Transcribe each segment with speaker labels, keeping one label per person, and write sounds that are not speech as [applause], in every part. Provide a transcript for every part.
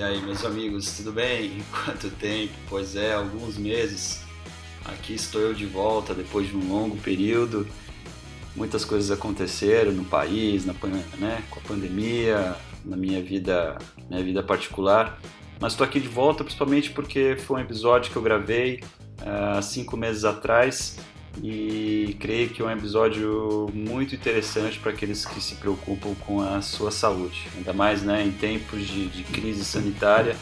Speaker 1: E aí, meus amigos, tudo bem? [laughs] Quanto tempo? Pois é, alguns meses. Aqui estou eu de volta depois de um longo período. Muitas coisas aconteceram no país, na, né, com a pandemia, na minha vida, minha vida particular. Mas estou aqui de volta principalmente porque foi um episódio que eu gravei há uh, cinco meses atrás e creio que é um episódio muito interessante para aqueles que se preocupam com a sua saúde. Ainda mais né, em tempos de, de crise sanitária,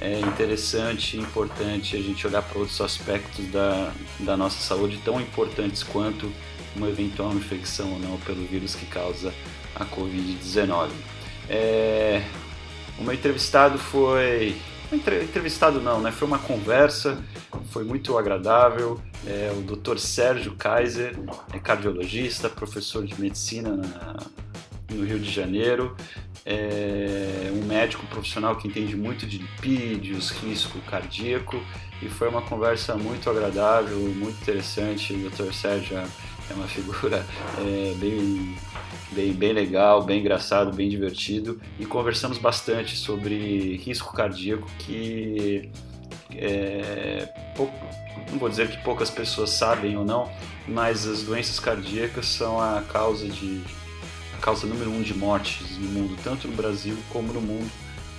Speaker 1: é interessante e importante a gente olhar para outros aspectos da, da nossa saúde tão importantes quanto uma eventual infecção ou não pelo vírus que causa a Covid-19. É, o meu entrevistado foi. Entrevistado não, né? Foi uma conversa, foi muito agradável. É, o Dr. Sérgio Kaiser é cardiologista, professor de medicina na, no Rio de Janeiro, é um médico profissional que entende muito de lipídios, risco cardíaco, e foi uma conversa muito agradável, muito interessante. O Dr. Sérgio é uma figura [laughs] é, bem, bem, bem legal, bem engraçado, bem divertido, e conversamos bastante sobre risco cardíaco que é, pouco, não vou dizer que poucas pessoas sabem ou não, mas as doenças cardíacas são a causa de a causa número um de mortes no mundo, tanto no Brasil como no mundo.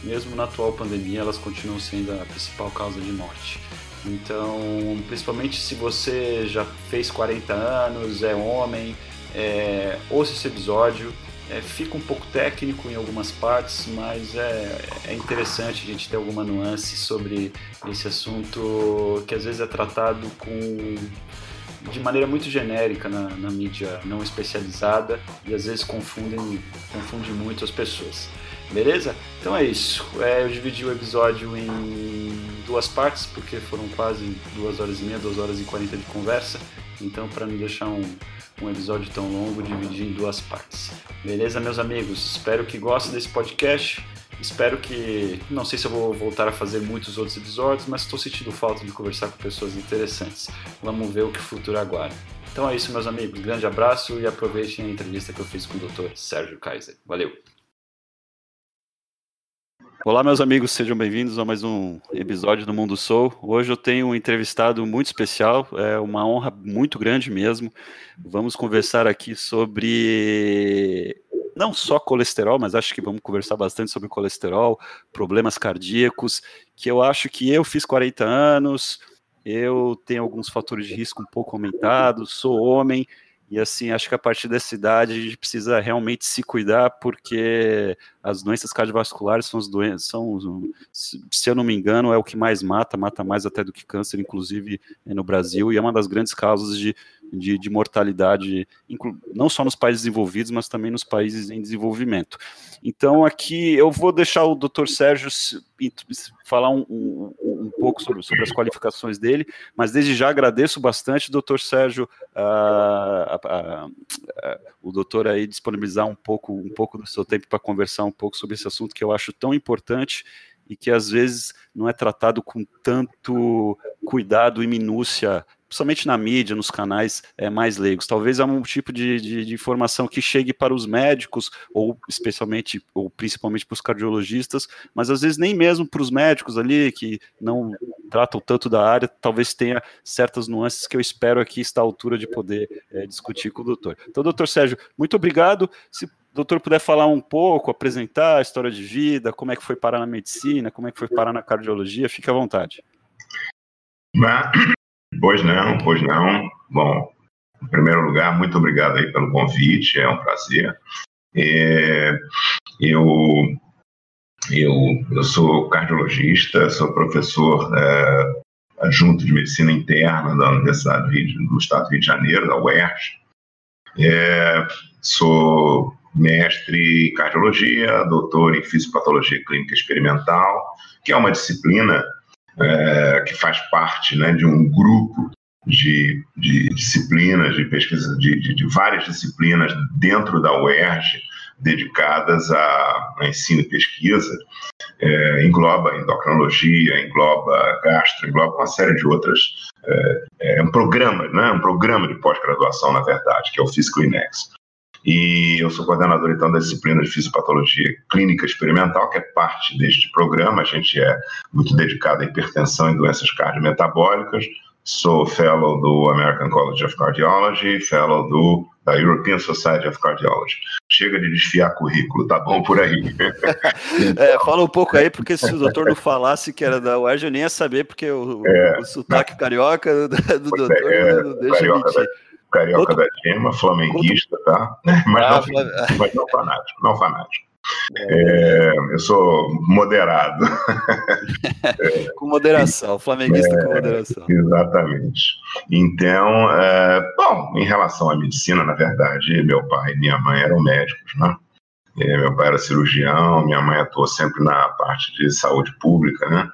Speaker 1: Mesmo na atual pandemia, elas continuam sendo a principal causa de morte. Então, principalmente se você já fez 40 anos, é homem, é, ouça esse episódio. É, fica um pouco técnico em algumas partes, mas é, é interessante a gente ter alguma nuance sobre esse assunto que às vezes é tratado com de maneira muito genérica na, na mídia não especializada e às vezes confundem, confundem muito as pessoas. Beleza? Então é isso. É, eu dividi o episódio em duas partes, porque foram quase duas horas e meia, duas horas e quarenta de conversa. Então, para não deixar um, um episódio tão longo, dividi em duas partes. Beleza, meus amigos? Espero que gostem desse podcast. Espero que. Não sei se eu vou voltar a fazer muitos outros episódios, mas estou sentindo falta de conversar com pessoas interessantes. Vamos ver o que o futuro aguarda. Então é isso, meus amigos. Grande abraço e aproveitem a entrevista que eu fiz com o Dr. Sérgio Kaiser. Valeu! Olá, meus amigos, sejam bem-vindos a mais um episódio do Mundo Soul. Hoje eu tenho um entrevistado muito especial, é uma honra muito grande mesmo. Vamos conversar aqui sobre não só colesterol, mas acho que vamos conversar bastante sobre colesterol, problemas cardíacos, que eu acho que eu fiz 40 anos, eu tenho alguns fatores de risco um pouco aumentados, sou homem, e assim, acho que a partir dessa idade a gente precisa realmente se cuidar, porque as doenças cardiovasculares são as doenças, são, se eu não me engano, é o que mais mata, mata mais até do que câncer, inclusive no Brasil, e é uma das grandes causas de, de, de mortalidade, não só nos países desenvolvidos, mas também nos países em desenvolvimento. Então, aqui eu vou deixar o Dr. Sérgio falar um, um, um pouco sobre, sobre, as qualificações dele, mas desde já agradeço bastante, doutor Sérgio, o doutor aí disponibilizar um pouco, um pouco do seu tempo para conversar um pouco sobre esse assunto que eu acho tão importante e que às vezes não é tratado com tanto cuidado e minúcia principalmente na mídia, nos canais é, mais leigos. Talvez é um tipo de, de, de, informação que chegue para os médicos, ou especialmente, ou principalmente para os cardiologistas, mas às vezes nem mesmo para os médicos ali, que não tratam tanto da área, talvez tenha certas nuances que eu espero aqui estar à altura de poder é, discutir com o doutor. Então, doutor Sérgio, muito obrigado. Se o doutor puder falar um pouco, apresentar a história de vida, como é que foi parar na medicina, como é que foi parar na cardiologia, fique à vontade.
Speaker 2: Pois não, pois não. Bom, em primeiro lugar, muito obrigado aí pelo convite, é um prazer. É, eu, eu, eu sou cardiologista, sou professor é, adjunto de medicina interna da Universidade do Estado do Rio de Janeiro, da UERJ. É, sou mestre em cardiologia, doutor em fisiopatologia clínica experimental, que é uma disciplina é, que faz parte né, de um grupo de, de disciplinas, de pesquisa, de, de, de, várias disciplinas dentro da UERJ dedicadas a, a ensino e pesquisa, é, engloba endocrinologia, engloba gastro, engloba uma série de outras. É, é um programa, né, um programa de pós-graduação, na verdade, que é o Fiscal Inex. E eu sou coordenador, então, da disciplina de Fisiopatologia Clínica Experimental, que é parte deste programa. A gente é muito dedicado à hipertensão e doenças cardiometabólicas. Sou fellow do American College of Cardiology, fellow do, da European Society of Cardiology. Chega de desfiar currículo, tá bom por aí. [laughs]
Speaker 1: é, fala um pouco aí, porque se o doutor não falasse que era da UERJ, eu nem ia saber, porque o, é, o sotaque carioca do, do doutor é, não deixa
Speaker 2: carioca mentir. Da carioca da gema, flamenguista, tá? Mas, ah, não, mas não fanático, não fanático. É, eu sou moderado. [laughs]
Speaker 1: com moderação, flamenguista é, com moderação.
Speaker 2: Exatamente. Então, é, bom, em relação à medicina, na verdade, meu pai e minha mãe eram médicos, né? É, meu pai era cirurgião, minha mãe atuou sempre na parte de saúde pública, né?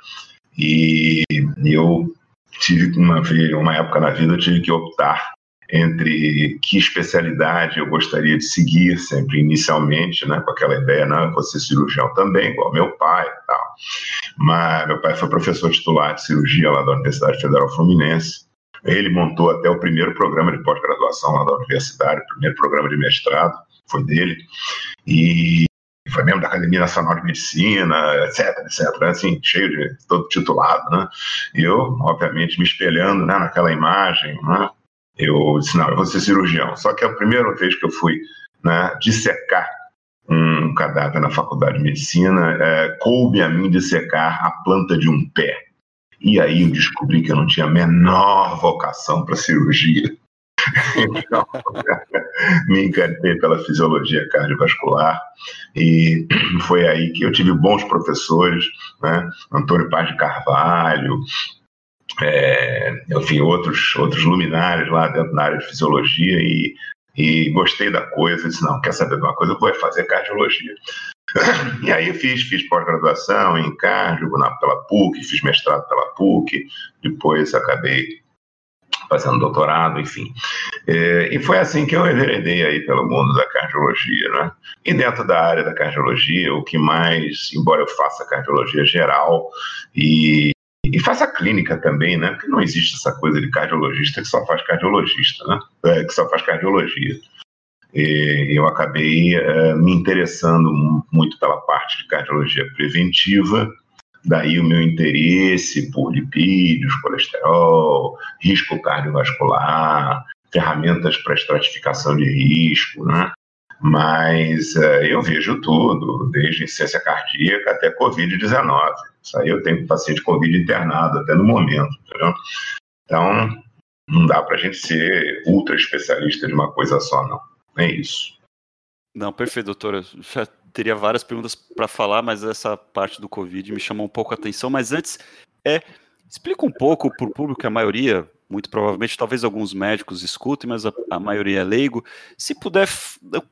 Speaker 2: E eu tive uma, uma época na vida, eu tive que optar entre que especialidade eu gostaria de seguir, sempre inicialmente, né, com aquela ideia, não, eu vou ser cirurgião também, igual meu pai e tal. Mas meu pai foi professor titular de cirurgia lá da Universidade Federal Fluminense. Ele montou até o primeiro programa de pós-graduação lá da universidade, o primeiro programa de mestrado foi dele. E foi membro da Academia Nacional de Medicina, etc, etc, assim, cheio de todo titulado, né? E eu, obviamente, me espelhando né, naquela imagem, né? Eu disse, não, eu vou ser cirurgião. Só que a primeira vez que eu fui né, dissecar um cadáver na faculdade de medicina, é, coube a mim dissecar a planta de um pé. E aí eu descobri que eu não tinha a menor vocação para cirurgia. [laughs] Então, [laughs] me encantei pela fisiologia cardiovascular e foi aí que eu tive bons professores, né? Antônio Paz de Carvalho, é, enfim, outros, outros luminares lá dentro da área de fisiologia e, e gostei da coisa, disse, não, quer saber de uma coisa, eu vou fazer cardiologia. [laughs] E aí fiz, fiz pós-graduação em cardio na, pela PUC, fiz mestrado pela PUC, depois acabei fazendo doutorado, enfim. É, e foi assim que eu enveredei aí pelo mundo da cardiologia, né? E dentro da área da cardiologia, o que mais, embora eu faça cardiologia geral e e faça clínica também, né? Porque não existe essa coisa de cardiologista que só faz cardiologista, né? É, que só faz cardiologia. E eu acabei é, me interessando muito pela parte de cardiologia preventiva, daí o meu interesse por lipídios, colesterol, risco cardiovascular, ferramentas para estratificação de risco, né? Mas uh, eu vejo tudo, desde insuficiência cardíaca até Covid-19. Isso aí eu tenho paciente Covid internado até no momento, entendeu? Então, não dá para a gente ser ultra especialista de uma coisa só, não. É isso.
Speaker 1: Não, perfeito, doutora. Já teria várias perguntas para falar, mas essa parte do Covid me chamou um pouco a atenção. Mas antes, é, explica um pouco para o público, a maioria muito provavelmente, talvez alguns médicos escutem, mas a, a maioria é leigo. Se puder, eu,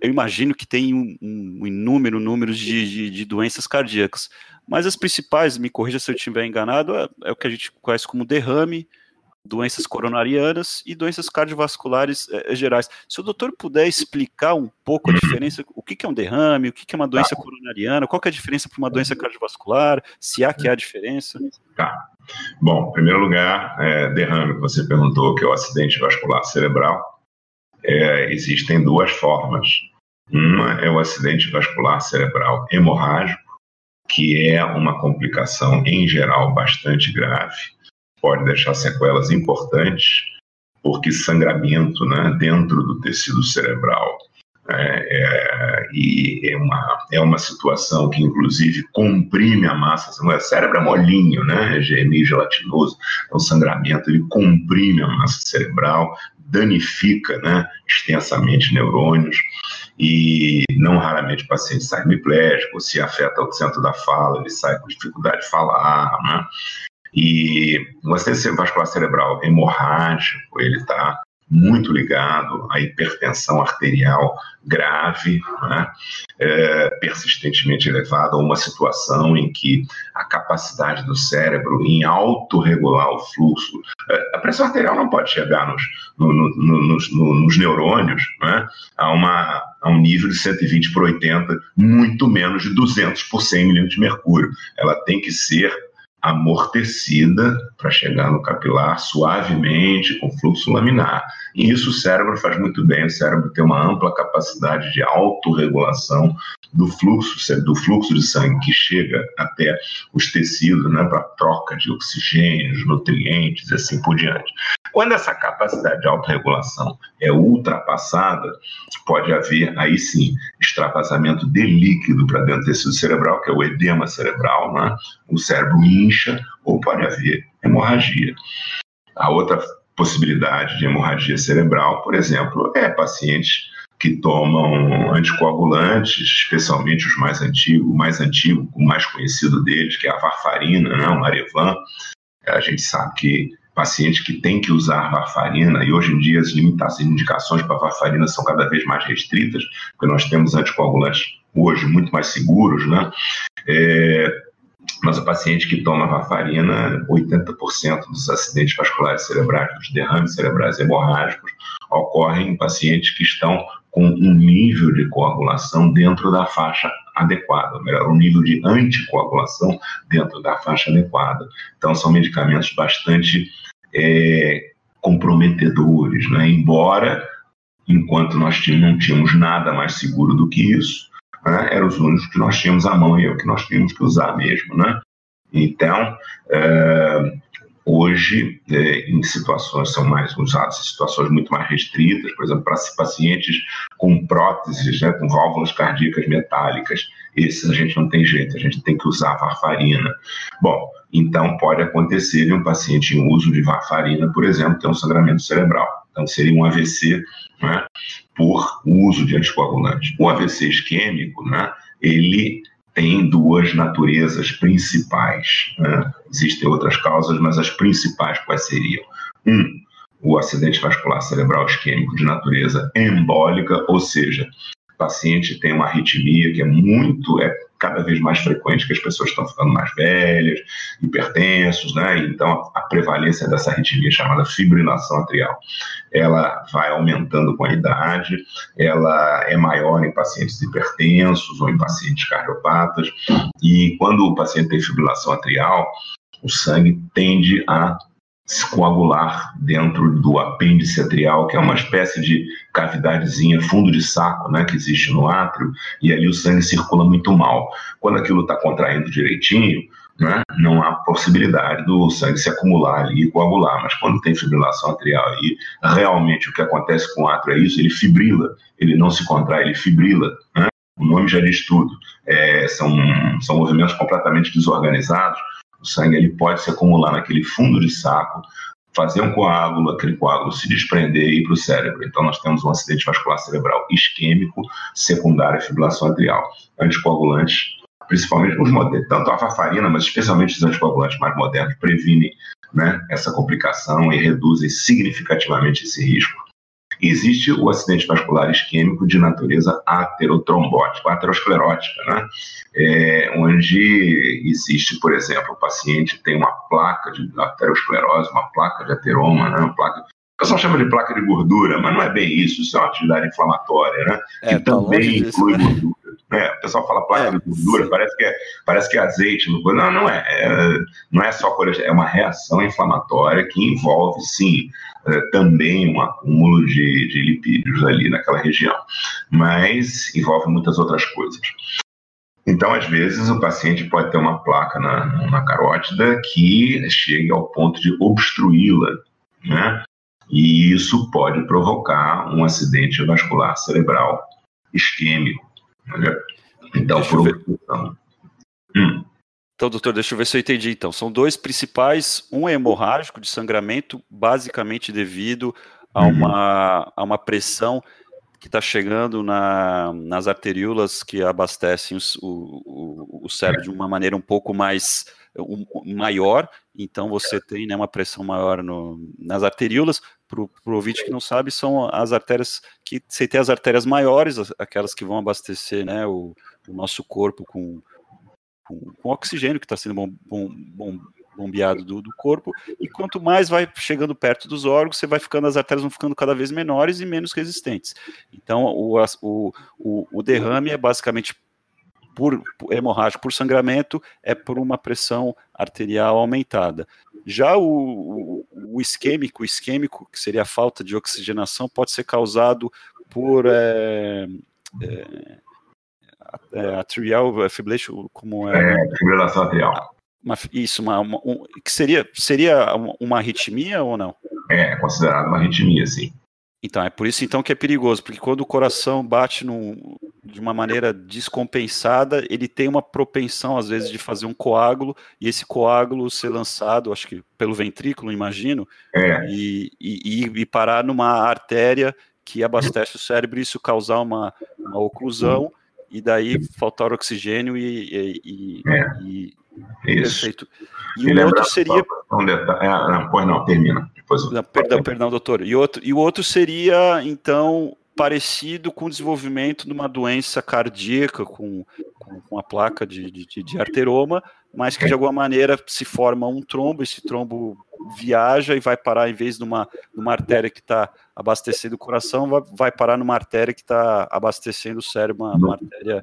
Speaker 1: eu imagino que tem um, um inúmero número de, de, de, doenças cardíacas, mas as principais, me corrija se eu estiver enganado, é, é, o que a gente conhece como derrame, doenças coronarianas e doenças cardiovasculares é, gerais. Se o doutor puder explicar um pouco a diferença, o que, que é um derrame, o que, que é uma doença tá. coronariana, qual é a diferença para uma doença cardiovascular, se há que há diferença?
Speaker 2: Tá. Bom, em primeiro lugar, é, derrame, que você perguntou, que é o acidente vascular cerebral. É, existem duas formas. Uma é o acidente vascular cerebral hemorrágico, que é uma complicação, em geral, bastante grave, pode deixar sequelas importantes, porque sangramento né, dentro do tecido cerebral é, é, e é uma, é uma situação que, inclusive, comprime a massa. O cérebro é molinho, né? É meio gelatinoso. Então, o sangramento ele comprime a massa cerebral, danifica né, extensamente neurônios e não raramente o paciente sai hemiplégico, se afeta o centro da fala, ele sai com dificuldade de falar, né? E o acidente vascular cerebral hemorrágico, ele está muito ligado à hipertensão arterial grave, né, é, persistentemente elevada, uma situação em que a capacidade do cérebro em autorregular o fluxo, é, a pressão arterial não pode chegar nos, no, no, nos, no, nos, neurônios né, a, uma, a um nível de 120 por 80, muito menos de 200 por 100 milímetros de mercúrio. Ela tem que ser amortecida para chegar no capilar suavemente, com fluxo laminar. E isso o cérebro faz muito bem. O cérebro tem uma ampla capacidade de autorregulação do fluxo, do fluxo de sangue que chega até os tecidos, né, para troca de oxigênio, nutrientes e assim por diante. Quando essa capacidade de autorregulação é ultrapassada, pode haver aí sim extravasamento de líquido para dentro do tecido cerebral, que é o edema cerebral, né? o cérebro incha, ou pode haver hemorragia. A outra possibilidade de hemorragia cerebral, por exemplo, é pacientes que tomam anticoagulantes, especialmente os mais antigos, o mais antigo, o mais conhecido deles, que é a varfarina, né, o Marevan. A gente sabe que paciente que tem que usar varfarina, e hoje em dia as limitações, as indicações para varfarina são cada vez mais restritas, porque nós temos anticoagulantes hoje muito mais seguros, né? É, mas o paciente que toma varfarina, 80% dos acidentes vasculares cerebrais, dos derrames cerebrais hemorrágicos, ocorrem em pacientes que estão com um nível de coagulação dentro da faixa adequada, ou melhor, um nível de anticoagulação dentro da faixa adequada. Então, são medicamentos bastante é, comprometedores, né? embora, enquanto nós não tínhamos nada mais seguro do que isso, né? eram os únicos que nós tínhamos à mão e é o que nós tínhamos que usar mesmo. Né? Então, é, hoje, é, em situações, são mais usados em situações muito mais restritas, por exemplo, para pacientes com próteses, né, com válvulas cardíacas metálicas. Esses a gente não tem jeito, a gente tem que usar varfarina. Bom, então pode acontecer em um paciente em uso de varfarina, por exemplo, ter um sangramento cerebral. Então seria um AVC né, por uso de anticoagulante. O AVC isquêmico, né, ele tem duas naturezas principais. Né? Existem outras causas, mas as principais quais seriam? Um, o acidente vascular cerebral isquêmico de natureza embólica, ou seja, o paciente tem uma arritmia que é muito, é cada vez mais frequente, que as pessoas estão ficando mais velhas, hipertensos, né? Então a prevalência dessa arritmia chamada fibrilação atrial, ela vai aumentando com a idade, ela é maior em pacientes hipertensos ou em pacientes cardiopatas, e quando o paciente tem fibrilação atrial, o sangue tende a se coagular dentro do apêndice atrial, que é uma espécie de cavidadezinha, fundo de saco, né, que existe no átrio, e ali o sangue circula muito mal. Quando aquilo está contraindo direitinho, né, não há possibilidade do sangue se acumular ali e coagular, mas quando tem fibrilação atrial e realmente o que acontece com o átrio é isso, ele fibrila, ele não se contrai, ele fibrila, né? o nome já diz tudo, é, são, são movimentos completamente desorganizados, sangue ele pode se acumular naquele fundo de saco, fazer um coágulo, aquele coágulo se desprender e ir para o cérebro. Então, nós temos um acidente vascular cerebral isquêmico secundário à fibrilação atrial. Anticoagulantes, principalmente os modernos, tanto a farfarina, mas especialmente os anticoagulantes mais modernos, previnem né, essa complicação e reduzem significativamente esse risco existe o acidente vascular isquêmico de natureza aterotrombótica, aterosclerótica, né? É, onde existe, por exemplo, o paciente tem uma placa de aterosclerose, uma placa de ateroma, né? uma placa o pessoal chama de placa de gordura, mas não é bem isso, isso é uma atividade inflamatória, né? É, que tá também inclui gordura. É, o pessoal fala placa é, de gordura, parece que, é, parece que é azeite. Não, não é, é. Não é só colesterol, é uma reação inflamatória que envolve, sim, é, também um acúmulo de, de lipídios ali naquela região, mas envolve muitas outras coisas. Então, às vezes, o paciente pode ter uma placa na, na carótida que chegue ao ponto de obstruí-la, né? E isso pode provocar um acidente vascular cerebral isquêmico. Né? Então, por obstrução.
Speaker 1: Hum. Então, doutor, deixa eu ver se eu entendi. Então, são dois principais. Um é hemorrágico, de sangramento, basicamente devido a uhum. uma, a uma pressão que está chegando na, nas arteríolas que abastecem o, o, o cérebro de uma maneira um pouco mais maior, então você tem né, uma pressão maior no, nas arteríolas. Para o ouvinte que não sabe, são as artérias que você tem as artérias maiores, aquelas que vão abastecer né, o, o nosso corpo com com, com oxigênio que está sendo bom, bom, bom, bombeado do, do, corpo, e quanto mais vai chegando perto dos órgãos, você vai ficando, as artérias vão ficando cada vez menores e menos resistentes. Então, o, o, o, o derrame é basicamente por, hemorrágico, por sangramento, é por uma pressão arterial aumentada. Já o, o, isquêmico, o isquêmico, que seria a falta de oxigenação, pode ser causado por é, é, é, atrial fibrillation, como é?
Speaker 2: é fibrilação atrial.
Speaker 1: Uma, isso, uma, uma um, que seria, seria uma arritmia ou não?
Speaker 2: É, é considerado uma arritmia, sim.
Speaker 1: Então, é por isso então que é perigoso, porque quando o coração bate no, de uma maneira descompensada, ele tem uma propensão, às vezes, de fazer um coágulo, e esse coágulo ser lançado, acho que pelo ventrículo, imagino,
Speaker 2: é.
Speaker 1: e, e, e, parar numa artéria que abastece o cérebro, e isso causar uma, uma oclusão, e daí faltar oxigênio e, e,
Speaker 2: é. e isso.
Speaker 1: Perfeito. E, o outro seria.
Speaker 2: Um detalhe, ah, não, pois não, termina. Depois
Speaker 1: não, perdão, perdão, doutor. E, outro, e o outro seria, então, parecido com o desenvolvimento de uma doença cardíaca com, com, com a placa de, de, de, arteroma, mas que de alguma maneira se forma um trombo, esse trombo viaja e vai parar, em vez de uma, numa artéria que está abastecendo o coração, vai, vai parar numa artéria que está abastecendo o cérebro, uma, uma artéria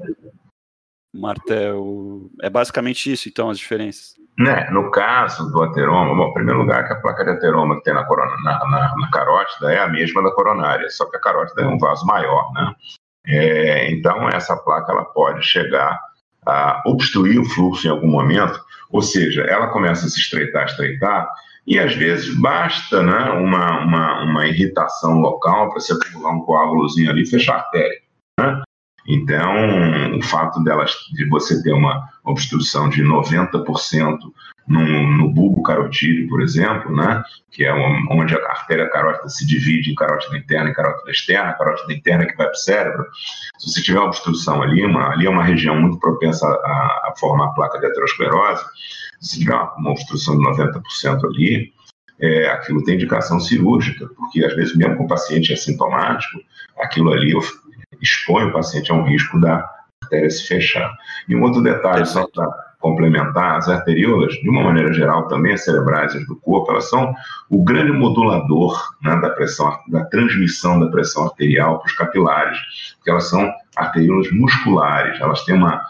Speaker 1: martel. É basicamente isso, então, as diferenças.
Speaker 2: Né, no caso do ateroma, bom, em primeiro lugar, que a placa de ateroma que tem na, corona, na, na, na, carótida é a mesma da coronária, só que a carótida é um vaso maior, né? É, então, essa placa ela pode chegar a obstruir o fluxo em algum momento, ou seja, ela começa a se estreitar, estreitar, e às vezes basta né, uma, uma, uma irritação local para você acumular um coágulozinho ali e fechar a artéria. Né? Então, o fato delas, de você ter uma obstrução de 90% no, no bulbo carotídeo, por exemplo, né, que é onde a artéria carótida se divide em carótida interna e carótida externa, a carótida interna que vai para o cérebro, se você tiver obstrução ali, uma, ali é uma região muito propensa a, a formar placa de aterosclerose, se tiver uma, obstrução de 90% ali, é, aquilo tem indicação cirúrgica, porque às vezes mesmo com o paciente assintomático, aquilo ali expõe o paciente a um risco da artéria se fechar. E um outro detalhe, só para complementar, as arteríolas, de uma maneira geral, também as cerebrais do corpo, elas são o grande modulador né, da pressão, da transmissão da pressão arterial para os capilares, porque elas são arteríolas musculares, elas têm uma,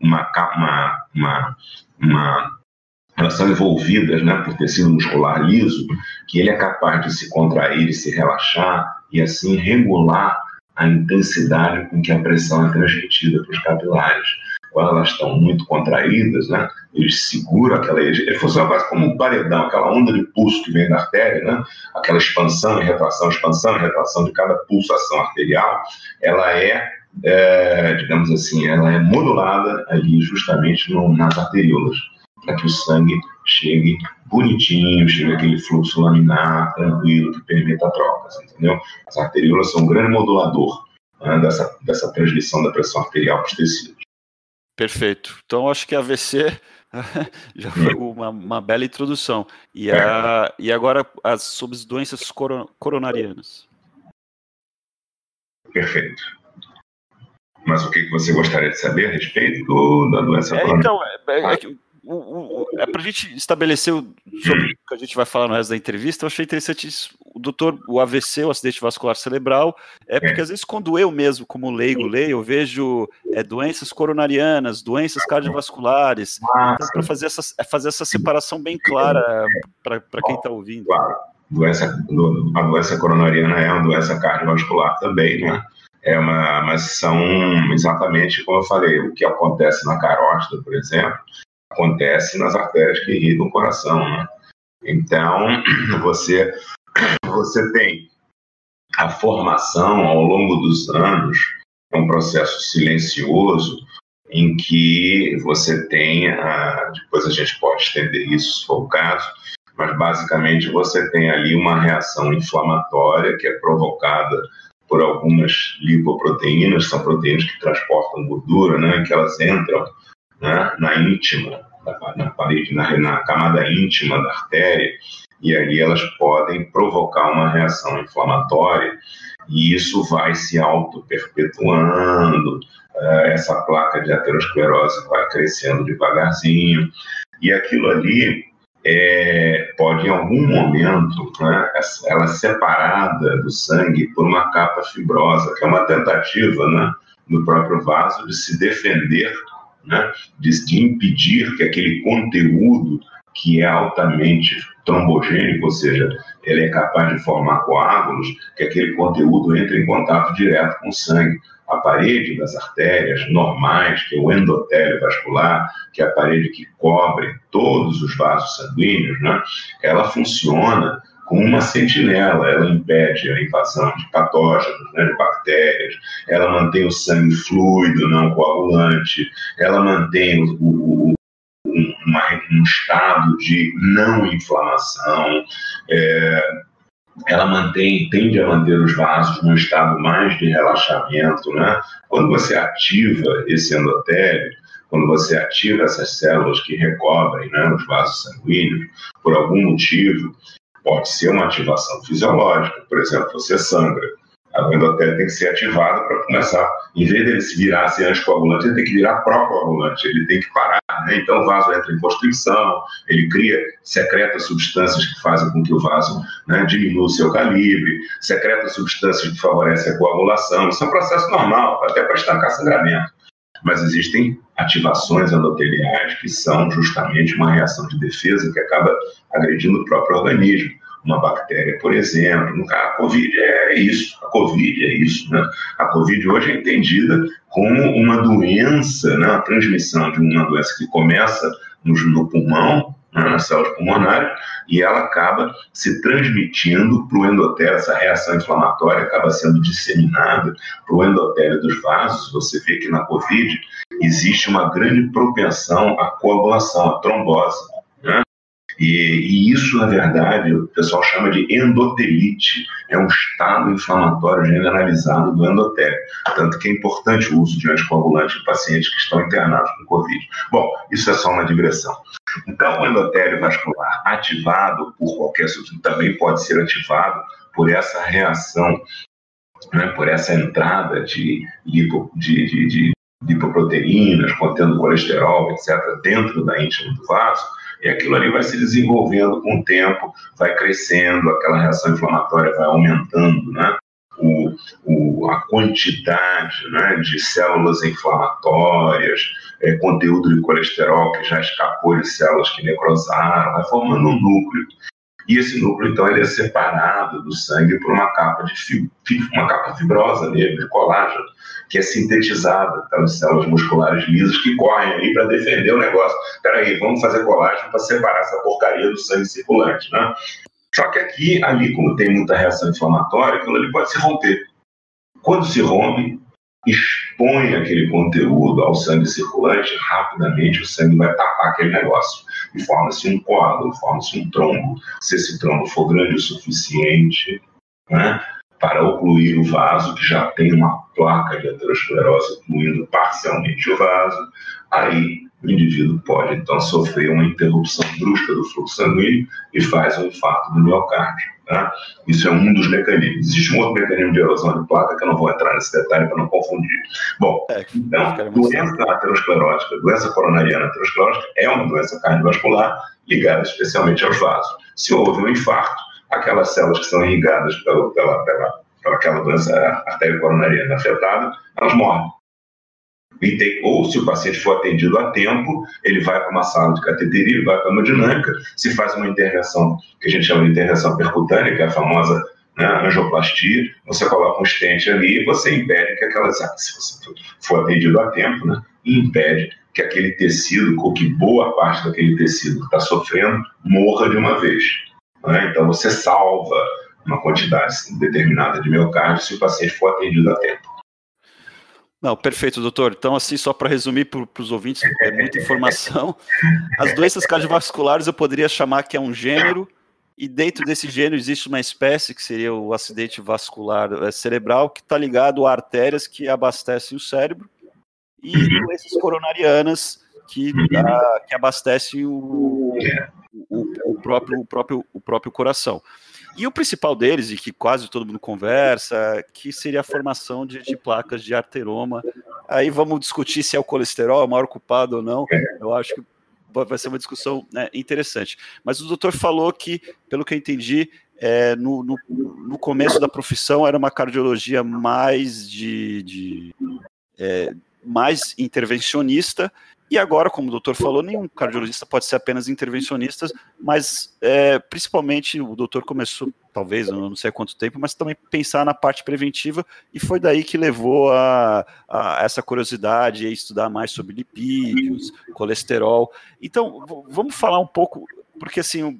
Speaker 2: uma, uma, uma, uma elas são envolvidas né, por tecido muscular liso, que ele é capaz de se contrair e se relaxar e assim regular a intensidade com que a pressão é transmitida para os capilares. Quando elas estão muito contraídas, né, eles seguram aquela. Ele funciona quase como um paredão, aquela onda de pulso que vem da artéria, né, aquela expansão e retração, expansão e retração de cada pulsação arterial, ela é, é digamos assim, ela é modulada ali justamente no, nas arteríolas, para que o sangue chegue bonitinho, chegue aquele fluxo laminar, tranquilo, que permita trocas, entendeu? As arteríolas são um grande modulador né, dessa, dessa transmissão da pressão arterial para os tecidos.
Speaker 1: Perfeito. Então, acho que a AVC [laughs] já foi uma, uma, bela introdução. E, a, é. e agora as sobre as doenças coronarianas.
Speaker 2: Perfeito. Mas o que você gostaria de saber a respeito do, da doença é, coronariana?
Speaker 1: Então, é, é, é o, o, para a gente estabelecer sobre o que a gente vai falar no resto da entrevista, eu achei interessante isso. O doutor, o AVC, o acidente vascular cerebral, é porque às vezes quando eu mesmo, como leigo, leio, eu vejo é, doenças coronarianas, doenças cardiovasculares, então para fazer essa, é fazer essa separação bem clara para quem está ouvindo.
Speaker 2: Claro, doença, a doença coronariana é uma doença cardiovascular também, né? É uma, mas são exatamente como eu falei, o que acontece na carótida, por exemplo, acontece nas artérias que irrigam o coração. Né? Então, [clears throat] você, [clears throat] você tem a formação ao longo dos anos, é um processo silencioso em que você tem, a, depois a gente pode estender isso se for o caso, mas basicamente você tem ali uma reação inflamatória que é provocada por algumas lipoproteínas, são proteínas que transportam gordura, né, que elas entram né, na íntima, na, parede, na, na camada íntima da artéria, e ali elas podem provocar uma reação inflamatória, e isso vai se auto-perpetuando, uh, essa placa de aterosclerose vai crescendo devagarzinho, e aquilo ali é, pode em algum momento, né, ela separada do sangue por uma capa fibrosa, que é uma tentativa né, do próprio vaso de se defender né, de, de impedir que aquele conteúdo que é altamente trombogênico, ou seja, ele é capaz de formar coágulos, que aquele conteúdo entre em contato direto com o sangue. A parede das artérias normais, que é o endotélio vascular, que é a parede que cobre todos os vasos sanguíneos, né, ela funciona como uma sentinela, ela impede a invasão de patógenos, né, de bactérias, ela mantém o sangue fluido, não coagulante, ela mantém o, o, uma, um estado de não inflamação, é, ela mantém, tende a manter os vasos num estado mais de relaxamento, né? Quando você ativa esse endotélio, quando você ativa essas células que recobrem né, os vasos sanguíneos, por algum motivo, pode ser uma ativação fisiológica, por exemplo, você sangra, a endotélio tem que ser ativada para começar. Em vez dele se virar ser anticoagulante, ele tem que virar pró-coagulante, ele tem que parar. Né? Então o vaso entra em constricção, ele cria, secreta substâncias que fazem com que o vaso né, diminua o seu calibre, secreta substâncias que favorecem a coagulação. Isso é um processo normal, até para estancar sangramento. Mas existem ativações endoteliais que são justamente uma reação de defesa que acaba agredindo o próprio organismo uma bactéria, por exemplo. A Covid é isso, a Covid é isso. Né? A Covid hoje é entendida como uma doença, né? a transmissão de uma doença que começa no, no pulmão? Nas células pulmonares, e ela acaba se transmitindo para o endotélio, essa reação inflamatória acaba sendo disseminada para o endotélio dos vasos. Você vê que na Covid existe uma grande propensão à coagulação, à trombose. E, e, isso, na verdade, o pessoal chama de endotelite, é um estado inflamatório generalizado do endotélio. Tanto que é importante o uso de anticoagulante em pacientes que estão internados com Covid. Bom, isso é só uma digressão. Então, o endotélio vascular ativado por qualquer substância também pode ser ativado por essa reação, né, por essa entrada de, lipo, de, de, de lipoproteínas contendo colesterol, etc., dentro da íntima do vaso e aquilo ali vai se desenvolvendo com o tempo, vai crescendo, aquela reação inflamatória vai aumentando, né? O, o, a quantidade né, de células inflamatórias, é, conteúdo de colesterol que já escapou de células que necrosaram, vai formando um núcleo. E esse núcleo, então, ele é separado do sangue por uma capa de uma capa fibrosa nele, de colágeno, que é sintetizada pelas células musculares lisas que correm ali para defender o negócio. Peraí, vamos fazer colágeno para separar essa porcaria do sangue circulante, né? Só que aqui, ali, como tem muita reação inflamatória, aquilo ali pode se romper. Quando se rompe, expõe aquele conteúdo ao sangue circulante, rapidamente o sangue vai tapar aquele negócio e forma-se um coágulo, forma-se um trombo. Se esse trombo for grande o suficiente né, para ocluir o vaso, que já tem uma placa de aterosclerose ocluindo parcialmente o vaso, aí o indivíduo pode então sofrer uma interrupção brusca do fluxo sanguíneo e faz um infarto do miocárdio. Tá? Isso é um dos mecanismos. Existe um outro mecanismo de erosão de placa que eu não vou entrar nesse detalhe para não confundir. Bom, é, então, doença aterosclerótica, doença coronariana aterosclerótica é uma doença cardiovascular ligada especialmente aos vasos. Se houve um infarto, aquelas células que são irrigadas pela, pela, pela, pela aquela doença artério coronariana afetada, elas morrem. Ou se o paciente for atendido a tempo, ele vai para uma sala de cateteria, vai para uma dinâmica, se faz uma intervenção que a gente chama de intervenção percutânea, que é a famosa né, angioplastia, você coloca um estente ali e você impede que aquela, se você for atendido a tempo, né, impede que aquele tecido, ou que boa parte daquele tecido que está sofrendo, morra de uma vez. Né? Então você salva uma quantidade determinada de miocárdio se o paciente for atendido a tempo.
Speaker 1: Não, perfeito, doutor. Então, assim, só para resumir para os ouvintes, é muita informação. As doenças cardiovasculares eu poderia chamar que é um gênero, e dentro desse gênero existe uma espécie que seria o acidente vascular eh, cerebral, que está ligado a artérias que abastecem o cérebro, e doenças coronarianas que, dá, que abastecem o, o, o, próprio, o, próprio, o próprio coração. E o principal deles, e que quase todo mundo conversa, que seria a formação de, de, placas de arteroma. Aí vamos discutir se é o colesterol o maior culpado ou não. Eu acho que vai ser uma discussão né, interessante. Mas o doutor falou que, pelo que eu entendi, é, no, no, no, começo da profissão era uma cardiologia mais de, de é, mais intervencionista, e agora, como o doutor falou, nenhum cardiologista pode ser apenas intervencionista, mas é, principalmente o doutor começou, talvez, não sei há quanto tempo, mas também pensar na parte preventiva, e foi daí que levou a, a essa curiosidade, a estudar mais sobre lipídios, colesterol. Então, vamos falar um pouco, porque assim, o,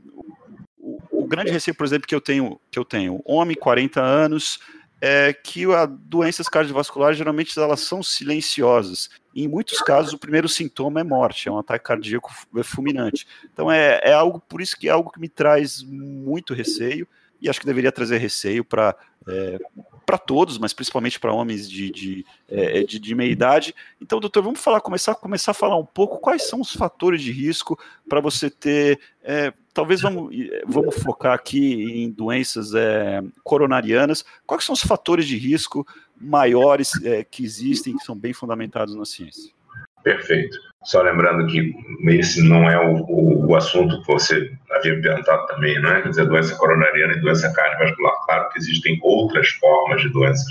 Speaker 1: o, o grande receio, por exemplo, que eu tenho, que eu tenho, homem, 40 anos, é que as doenças cardiovasculares geralmente elas são silenciosas. em muitos casos, o primeiro sintoma é morte, é um ataque cardíaco fulminante. Então é, é algo, por isso que é algo que me traz muito receio e acho que deveria trazer receio para é, para todos, mas principalmente para homens de, de, é, de, de, meia idade. Então, doutor, vamos falar, começar, começar a falar um pouco quais são os fatores de risco para você ter. É, talvez vamos, vamos focar aqui em doenças é, coronarianas. Quais são os fatores de risco maiores é, que existem, que são bem fundamentados na ciência?
Speaker 2: Perfeito. Só lembrando que esse não é o, o, o, assunto que você havia perguntado também, não é? Quer dizer, doença coronariana e doença cardiovascular. Claro que existem outras formas de doenças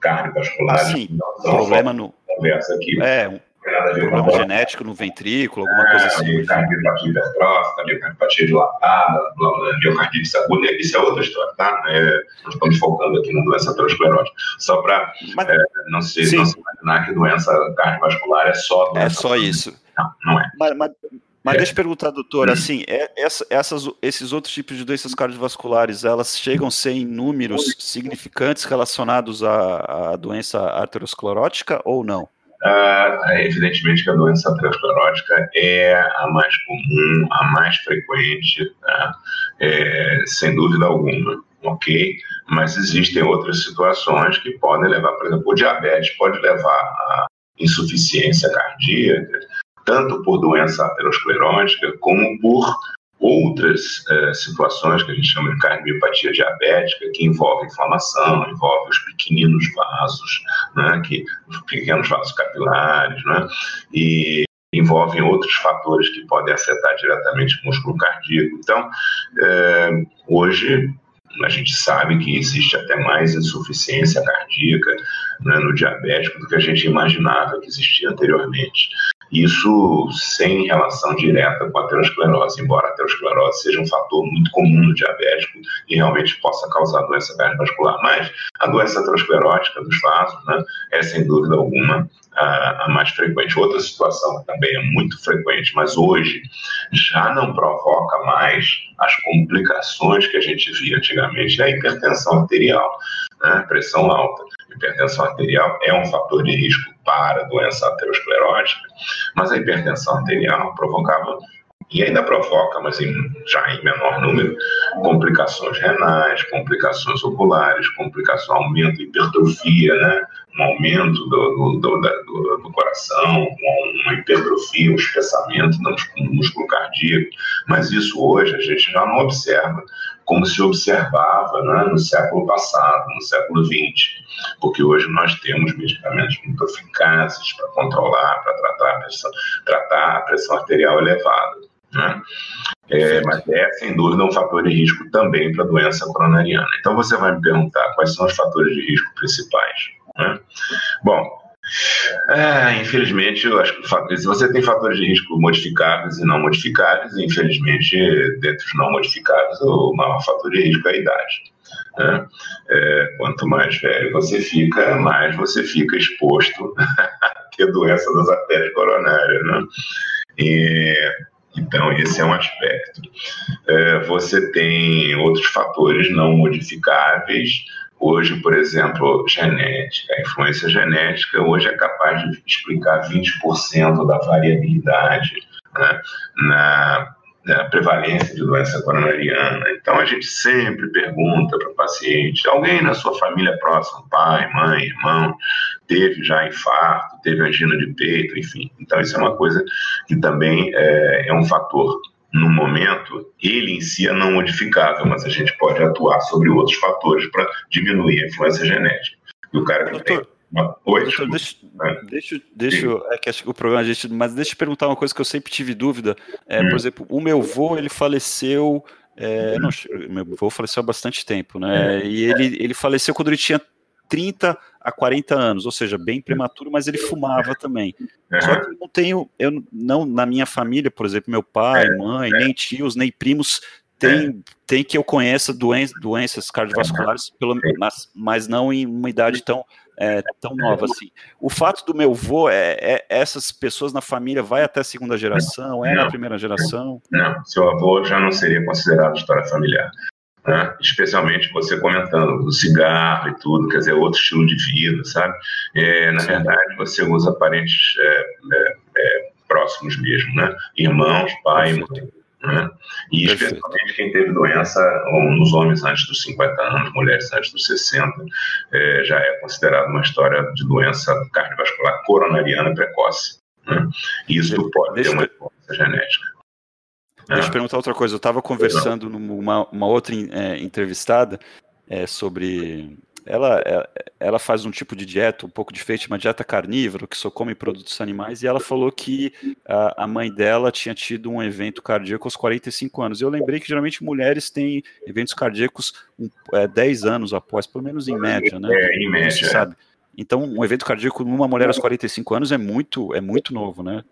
Speaker 2: cardiovasculares. Ah,
Speaker 1: sim, problema no.
Speaker 2: Conversa aqui.
Speaker 1: É, nada a ver com genético no ventrículo, alguma é, coisa assim.
Speaker 2: Miocardia hipertrófica, miocardia dilatada, miocardite aguda, isso é outra história, tá? É, nós estamos focando aqui na doença aterosclerótica. Só para é, não, se, não se imaginar que doença cardiovascular é só
Speaker 1: doença. É só isso.
Speaker 2: Não, não é.
Speaker 1: Mas, mas, mas é. deixa eu perguntar, doutor, assim, é, essa, essas, esses outros tipos de doenças cardiovasculares, elas chegam a ser em números significantes relacionados à, à doença arteriosclerótica ou não?
Speaker 2: Evidentemente que a doença aterosclerótica é a mais comum, a mais frequente, tá? é, sem dúvida alguma, ok? Mas existem outras situações que podem levar, por exemplo, o diabetes pode levar a insuficiência cardíaca, tanto por doença aterosclerótica como por outras é, situações que a gente chama de cardiomiopatia diabética, que envolve inflamação, envolve os pequeninos vasos, né, que, os pequenos vasos capilares, né, e envolvem outros fatores que podem afetar diretamente o músculo cardíaco. Então, é, hoje a gente sabe que existe até mais insuficiência cardíaca né, no diabético do que a gente imaginava que existia anteriormente. Isso sem relação direta com a aterosclerose, embora a aterosclerose seja um fator muito comum no diabético e realmente possa causar doença cardiovascular. Mas a doença aterosclerótica dos vasos né, é, sem dúvida alguma, a, a, mais frequente. Outra situação que também é muito frequente, mas hoje já não provoca mais as complicações que a gente via antigamente, é a hipertensão arterial, né, pressão alta hipertensão arterial é um fator de risco para a doença aterosclerótica, mas a hipertensão arterial provocava e ainda provoca, mas em, já em menor número, complicações renais, complicações oculares, complicação, aumento hipertrofia, né? Um aumento do, do, do, do, do coração, uma hipertrofia, um espessamento no músculo cardíaco. Mas isso hoje a gente já não observa como se observava né, no século passado, no século XX, porque hoje nós temos medicamentos muito eficazes para controlar, para tratar a pressão, tratar a pressão arterial elevada. Né? É, mas é, sem dúvida, um fator de risco também para a doença coronariana. Então, você vai me perguntar quais são os fatores de risco principais. Né? Bom, é, infelizmente, eu acho que se você tem fatores de risco modificáveis e não modificáveis, infelizmente, dentre os não modificáveis, o maior fator de risco é a idade. Né? É, quanto mais velho você fica, mais você fica exposto [laughs] a ter doença das artérias coronárias. Né? E, então, esse é um aspecto. É, você tem outros fatores não modificáveis, Hoje, por exemplo, genética, a influência genética hoje é capaz de explicar 20% da variabilidade né, na, na, prevalência de doença coronariana. Então, a gente sempre pergunta para o paciente: alguém na sua família próxima, pai, mãe, irmão, teve já infarto, teve angina de peito, enfim. Então, isso é uma coisa que também é, é um fator no momento, ele em si é não modificável, mas a gente pode atuar sobre outros fatores para diminuir a influência genética. E o cara que Doutor, tem. Uma... Oi,
Speaker 1: Doutor, deixa, é. deixa, deixa é que acho que o programa a gente, mas deixa eu perguntar uma coisa que eu sempre tive dúvida. É, hum. Por exemplo, o meu avô ele faleceu, é, não, meu avô faleceu há bastante tempo, né? É. E ele, ele faleceu quando ele tinha 30 a 40 anos, ou seja, bem prematuro, mas ele fumava também. Só que eu não tenho, eu não, na minha família, por exemplo, meu pai, é, mãe, nem tios, nem primos tem, tem que eu conheça doen doenças cardiovasculares, pelo, mas, mas não em uma idade tão, é, tão nova assim. O fato do meu avô é, é, essas pessoas na família vai até a segunda geração, é não, na primeira geração?
Speaker 2: Não, seu avô já não seria considerado história familiar. Né? Especialmente você comentando do cigarro e tudo, quer dizer, outro estilo de vida, sabe? É, na Sim. verdade, você usa parentes é, é, é, próximos mesmo, né? Irmãos, pai, mãe. Né? E especialmente quem teve doença nos homens antes dos 50 anos, mulheres antes dos 60, é, já é considerado uma história de doença cardiovascular coronariana precoce. Né? Isso pode ter uma influência genética.
Speaker 1: Deixa eu te perguntar outra coisa. Eu estava conversando numa uma outra é, entrevistada é, sobre ela, é, ela faz um tipo de dieta um pouco diferente, uma dieta carnívora, que só come produtos animais, e ela falou que a, a mãe dela tinha tido um evento cardíaco aos 45 anos. Eu lembrei que geralmente mulheres têm eventos cardíacos um, é, 10 anos após, pelo menos em média, né?
Speaker 2: É, em média.
Speaker 1: sabe? Então, um evento cardíaco numa mulher aos 45 anos é muito, é muito novo, né?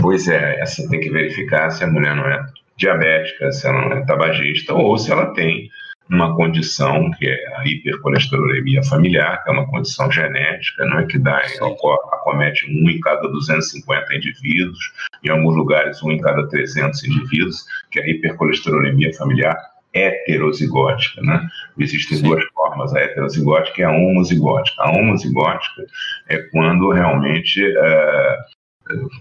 Speaker 2: Pois é, essa tem que verificar se a mulher não é diabética, se ela não é tabagista, ou se ela tem uma condição que é a hipercolesterolemia familiar, que é uma condição genética, não é que dá, acomete um em cada 250 indivíduos, em alguns lugares um em cada 300 indivíduos, que é a hipercolesterolemia familiar heterozigótica, né? Existem Sim. duas formas, a heterozigótica e a homozigótica. A homozigótica é quando realmente é,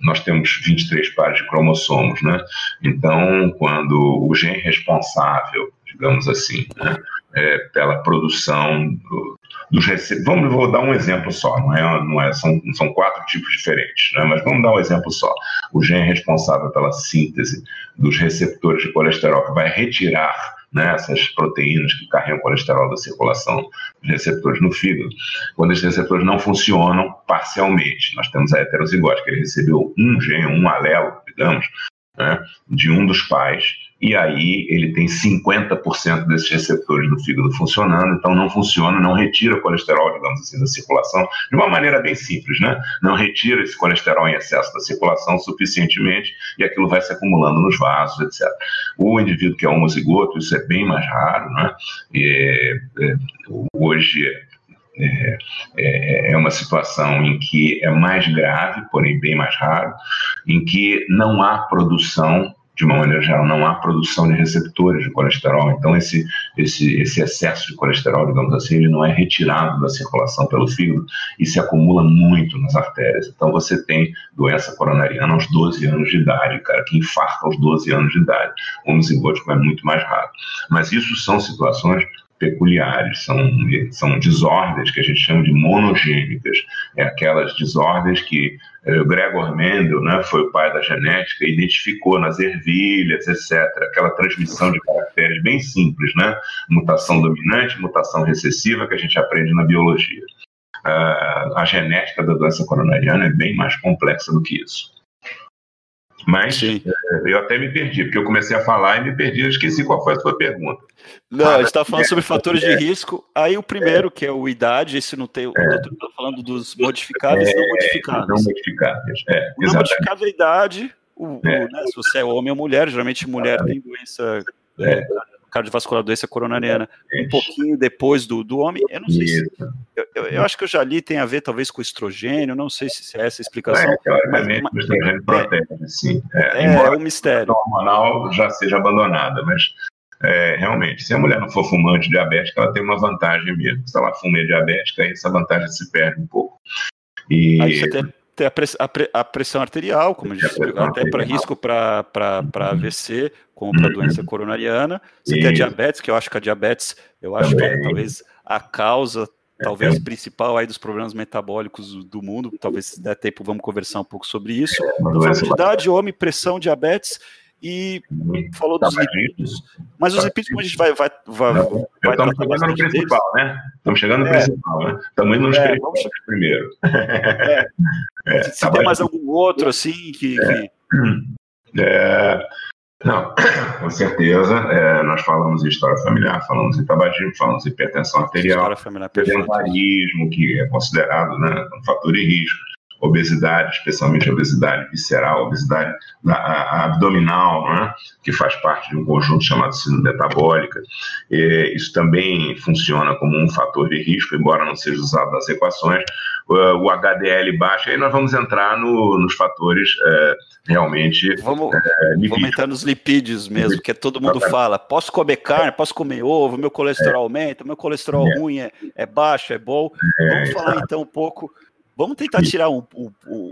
Speaker 2: nós temos 23 pares de cromossomos, né? Então, quando o gene responsável digamos assim, né? é, pela produção do, dos receptores. Vamos, vou dar um exemplo só, não é, não é, são, são quatro tipos diferentes, né? mas vamos dar um exemplo só. O gene responsável pela síntese dos receptores de colesterol, que vai retirar né, essas proteínas que carregam colesterol da circulação dos receptores no fígado, quando esses receptores não funcionam parcialmente. Nós temos a heterozigótica, ele recebeu um gene, um alelo, digamos, né, de um dos pais, e aí ele tem 50% desses receptores no fígado funcionando, então não funciona, não retira colesterol, digamos assim, da circulação, de uma maneira bem simples, né? Não retira esse colesterol em excesso da circulação suficientemente e aquilo vai se acumulando nos vasos, etc. O indivíduo que é homozigoto, isso é bem mais raro, né? E, é, hoje é, é, é, uma situação em que é mais grave, porém bem mais raro, em que não há produção de uma maneira geral, não há produção de receptores de colesterol. Então, esse, esse, esse excesso de colesterol, digamos assim, ele não é retirado da circulação pelo fígado e se acumula muito nas artérias. Então, você tem doença coronariana aos 12 anos de idade, cara, que infarta aos 12 anos de idade. O homozigótico é muito mais raro. Mas isso são situações peculiares, são, são desordens que a gente chama de monogênicas, é aquelas desordens que eh, Gregor Mendel, né, foi o pai da genética, identificou nas ervilhas, etc., aquela transmissão de caracteres bem simples, né, mutação dominante, mutação recessiva que a gente aprende na biologia. Uh, a genética da doença coronariana é bem mais complexa do que isso. Mas Sim. É, eu até me perdi, porque eu comecei a falar e me perdi, eu esqueci qual foi a sua pergunta.
Speaker 1: Não, a gente está falando sobre fatores de risco. Aí o primeiro, que é o idade, esse não tem. O é. doutor está falando dos modificáveis e não modificáveis. Não
Speaker 2: modificáveis, é.
Speaker 1: Não modificável é a idade, o, é. o, né, se você é homem ou mulher, geralmente mulher tem doença. É cardiovascular, doença coronariana, um pouquinho depois do, do homem. Eu não sei se. Eu, eu, eu, acho que eu já li, tem a ver talvez com estrogênio, não sei se é essa a explicação. É,
Speaker 2: teoricamente, mas, o estrogênio protege, sim.
Speaker 1: É, é, é um mistério. A
Speaker 2: hormonal já seja abandonada, mas é, realmente, se a mulher não for fumante diabética, ela tem uma vantagem mesmo. Se ela fuma diabética, aí essa vantagem se perde um pouco.
Speaker 1: E... Aí você tem, tem a, press, a, a, pressão arterial, como a gente explicou, até para risco para AVC, como para doença coronariana. Você tem a diabetes, que eu acho que a diabetes, eu acho Também. que é talvez a causa talvez é. principal aí dos problemas metabólicos do mundo, talvez se der tempo vamos conversar um pouco sobre isso. É, idade, homem, pressão, diabetes e falou dos lipídios. Mas os lipídios, como a gente vai. vai, vai,
Speaker 2: vai estamos chegando no principal, deles. né? Estamos chegando no é. principal, né? Estamos indo nos é, vamos... primeiro.
Speaker 1: É. [laughs] é. Se tá tem mais algum outro, assim, que.
Speaker 2: É.
Speaker 1: que...
Speaker 2: É, Não, [coughs] com certeza. É, nós falamos em história familiar, falamos em tabagismo, falamos em hipertensão arterial, sedentarismo, que é considerado né, um fator de risco, obesidade, especialmente obesidade visceral, obesidade abdominal, né, que faz parte de um conjunto chamado síndrome metabólica. E, isso também funciona como um fator de risco, embora não seja usado nas equações. O, HDL baixo, aí nós vamos entrar no, nos fatores é, realmente.
Speaker 1: Vamos, é, vamos entrar nos lipídios mesmo, que todo mundo fala: posso comer carne, posso comer ovo, meu colesterol é. aumenta, meu colesterol é. ruim é, é baixo, é bom. É, vamos falar então um pouco Vamos tentar tirar um, um,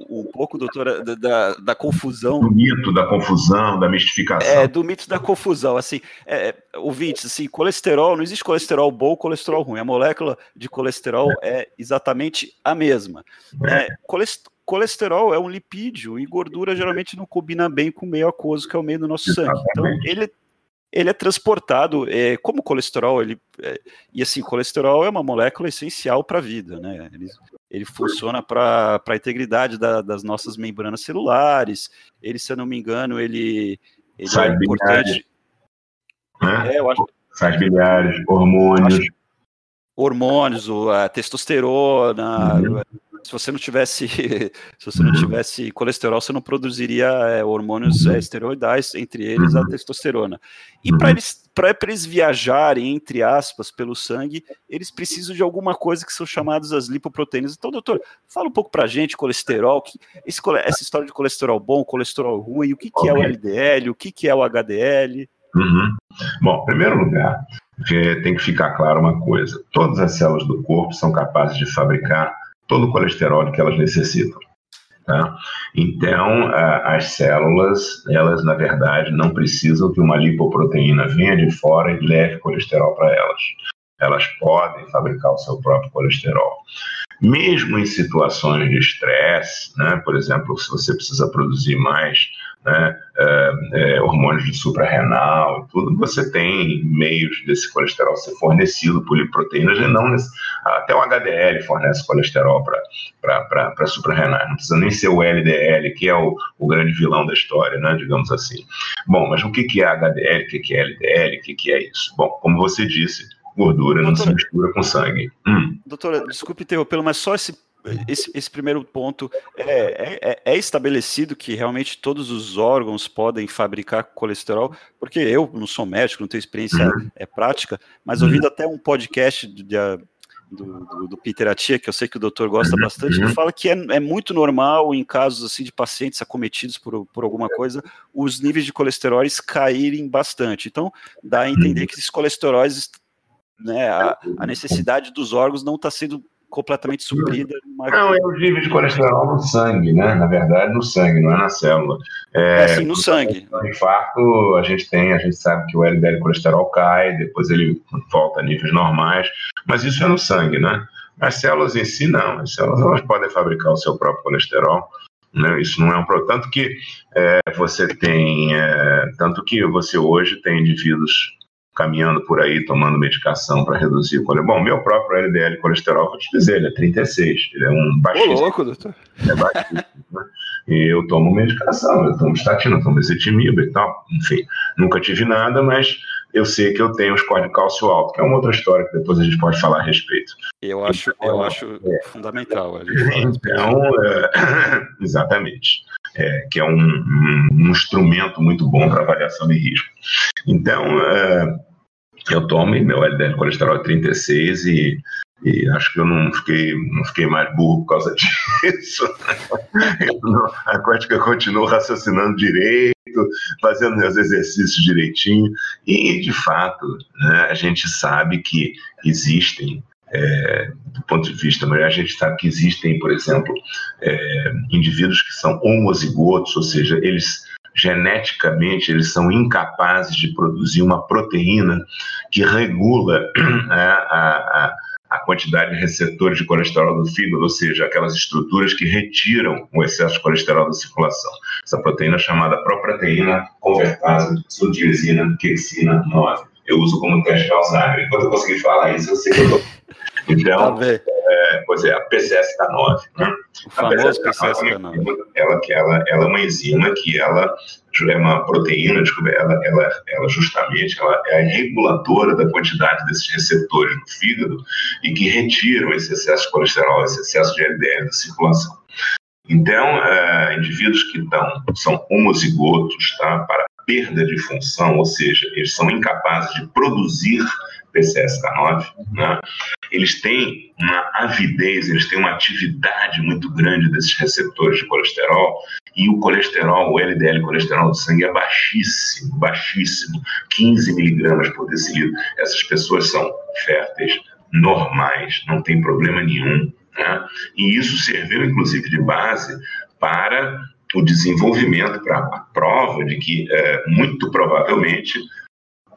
Speaker 1: um pouco, doutora, da, da, confusão.
Speaker 2: Do mito da confusão, da mistificação.
Speaker 1: É, do mito da confusão. Assim, é, ouvintes, assim, colesterol, não existe colesterol bom ou colesterol ruim. A molécula de colesterol é, é exatamente a mesma. É. é colesterol é um lipídio e gordura geralmente não combina bem com o meio aquoso, que é o meio do nosso sangue. Então, ele ele é transportado é, como colesterol, ele é, e assim, colesterol é uma molécula essencial para a vida, né? Ele, ele funciona para a integridade da, das nossas membranas celulares. Ele, se eu não me engano, ele, ele
Speaker 2: é importante. Né? É, eu acho. Sais biliares, hormônios. Acho,
Speaker 1: hormônios, a testosterona, uhum se você não tivesse [laughs] se você não tivesse colesterol, você não produziria é, hormônios é, esteroidais, entre eles a testosterona. E para eles para eles viajarem entre aspas pelo sangue, eles precisam de alguma coisa que são chamadas as lipoproteínas. Então, doutor, fala um pouco para a gente colesterol, que, esse, essa história de colesterol bom, colesterol ruim, o que, que é o LDL, o que, que é o HDL?
Speaker 2: Uhum. Bom, em primeiro lugar, tem que ficar claro uma coisa: todas as células do corpo são capazes de fabricar todo o colesterol que elas necessitam. Tá? Então, as células, elas na verdade não precisam que uma lipoproteína venha de fora e leve colesterol para elas. Elas podem fabricar o seu próprio colesterol. Mesmo em situações de estresse, né, por exemplo, se você precisa produzir mais né, é, é, hormônios de suprarrenal tudo, você tem meios desse colesterol ser fornecido por proteínas e não até o HDL fornece colesterol para suprarrenais, não precisa nem ser o LDL, que é o, o grande vilão da história, né, digamos assim. Bom, mas o que, que é HDL, o que, que é LDL, o que, que é isso? Bom, como você disse, gordura doutora, não se mistura com sangue.
Speaker 1: Hum. Doutora, desculpe interrompê-lo, mas só esse esse, esse, primeiro ponto é, é, é, estabelecido que realmente todos os órgãos podem fabricar colesterol, porque eu não sou médico, não tenho experiência uhum. é, prática, mas ouvindo uhum. até um podcast de, de, do, do, do, Peter Atia, que eu sei que o doutor gosta uhum. bastante, que fala que é, é, muito normal em casos assim de pacientes acometidos por, por alguma coisa, os níveis de colesteróis caírem bastante. Então, dá a entender que esses colesteróis, né, a, a necessidade dos órgãos não está sendo completamente suprida.
Speaker 2: Não, é o nível de colesterol no sangue, né? Na verdade, no sangue, não é na célula.
Speaker 1: É, é assim, no sangue.
Speaker 2: No infarto, a gente tem, a gente sabe que o LDL colesterol cai, depois ele volta a níveis normais, mas isso é no sangue, né? As células em si, não. As células elas podem fabricar o seu próprio colesterol. Né? Isso não é um problema. Tanto que é, você tem. É, tanto que você hoje tem indivíduos caminhando por aí tomando medicação para reduzir o colesterol. Bom, meu próprio LDL colesterol, vou te dizer, ele é 36, ele é um baixíssimo. Ô, louco, doutor. É baixíssimo, né? E eu tomo medicação, eu tomo estatina, tomo ezetimibe e tal, enfim, nunca tive nada, mas eu sei que eu tenho score de cálcio alto, que é uma outra história que depois a gente pode falar a respeito.
Speaker 1: Eu acho, então, eu acho é, fundamental.
Speaker 2: Então, é, [coughs] exatamente. É, que é um, um, um, instrumento muito bom para avaliação de risco. Então, é, eu tomo meu LDL colesterol é 36 e, e acho que eu não fiquei, não fiquei mais burro por causa [laughs] disso. Não, a Cótica continua raciocinando direito, fazendo meus exercícios direitinho, e de fato né, a gente sabe que existem é, do ponto de vista, mas a gente sabe que existem, por exemplo, é, indivíduos que são homozigotos, ou seja, eles geneticamente eles são incapazes de produzir uma proteína que regula [clears throat] a, a, a quantidade de receptores de colesterol do fígado, ou seja, aquelas estruturas que retiram o excesso de colesterol da circulação. Essa proteína é chamada proproteína convertase sodiazina quexina 9. Eu uso como teste de Alzheimer. Enquanto eu conseguir falar isso, eu sei que eu tô... [laughs] Então, tá é, pois é, a PCSK9. Né?
Speaker 1: Famoso PCSK9.
Speaker 2: Ela, ela, ela é uma enzima que ela é uma proteína, ela, ela, ela justamente ela é a reguladora da quantidade desses receptores no fígado e que retiram esse excesso de colesterol, esse excesso de LDL da circulação. Então, uh, indivíduos que tão, são homozigotos tá, para perda de função, ou seja, eles são incapazes de produzir PCSK9, né? eles têm uma avidez, eles têm uma atividade muito grande desses receptores de colesterol e o colesterol, o LDL colesterol do sangue é baixíssimo, baixíssimo, 15 miligramas por decilitro. Essas pessoas são férteis, normais, não tem problema nenhum. Né? E isso serviu, inclusive, de base para o desenvolvimento, para a prova de que, é, muito provavelmente,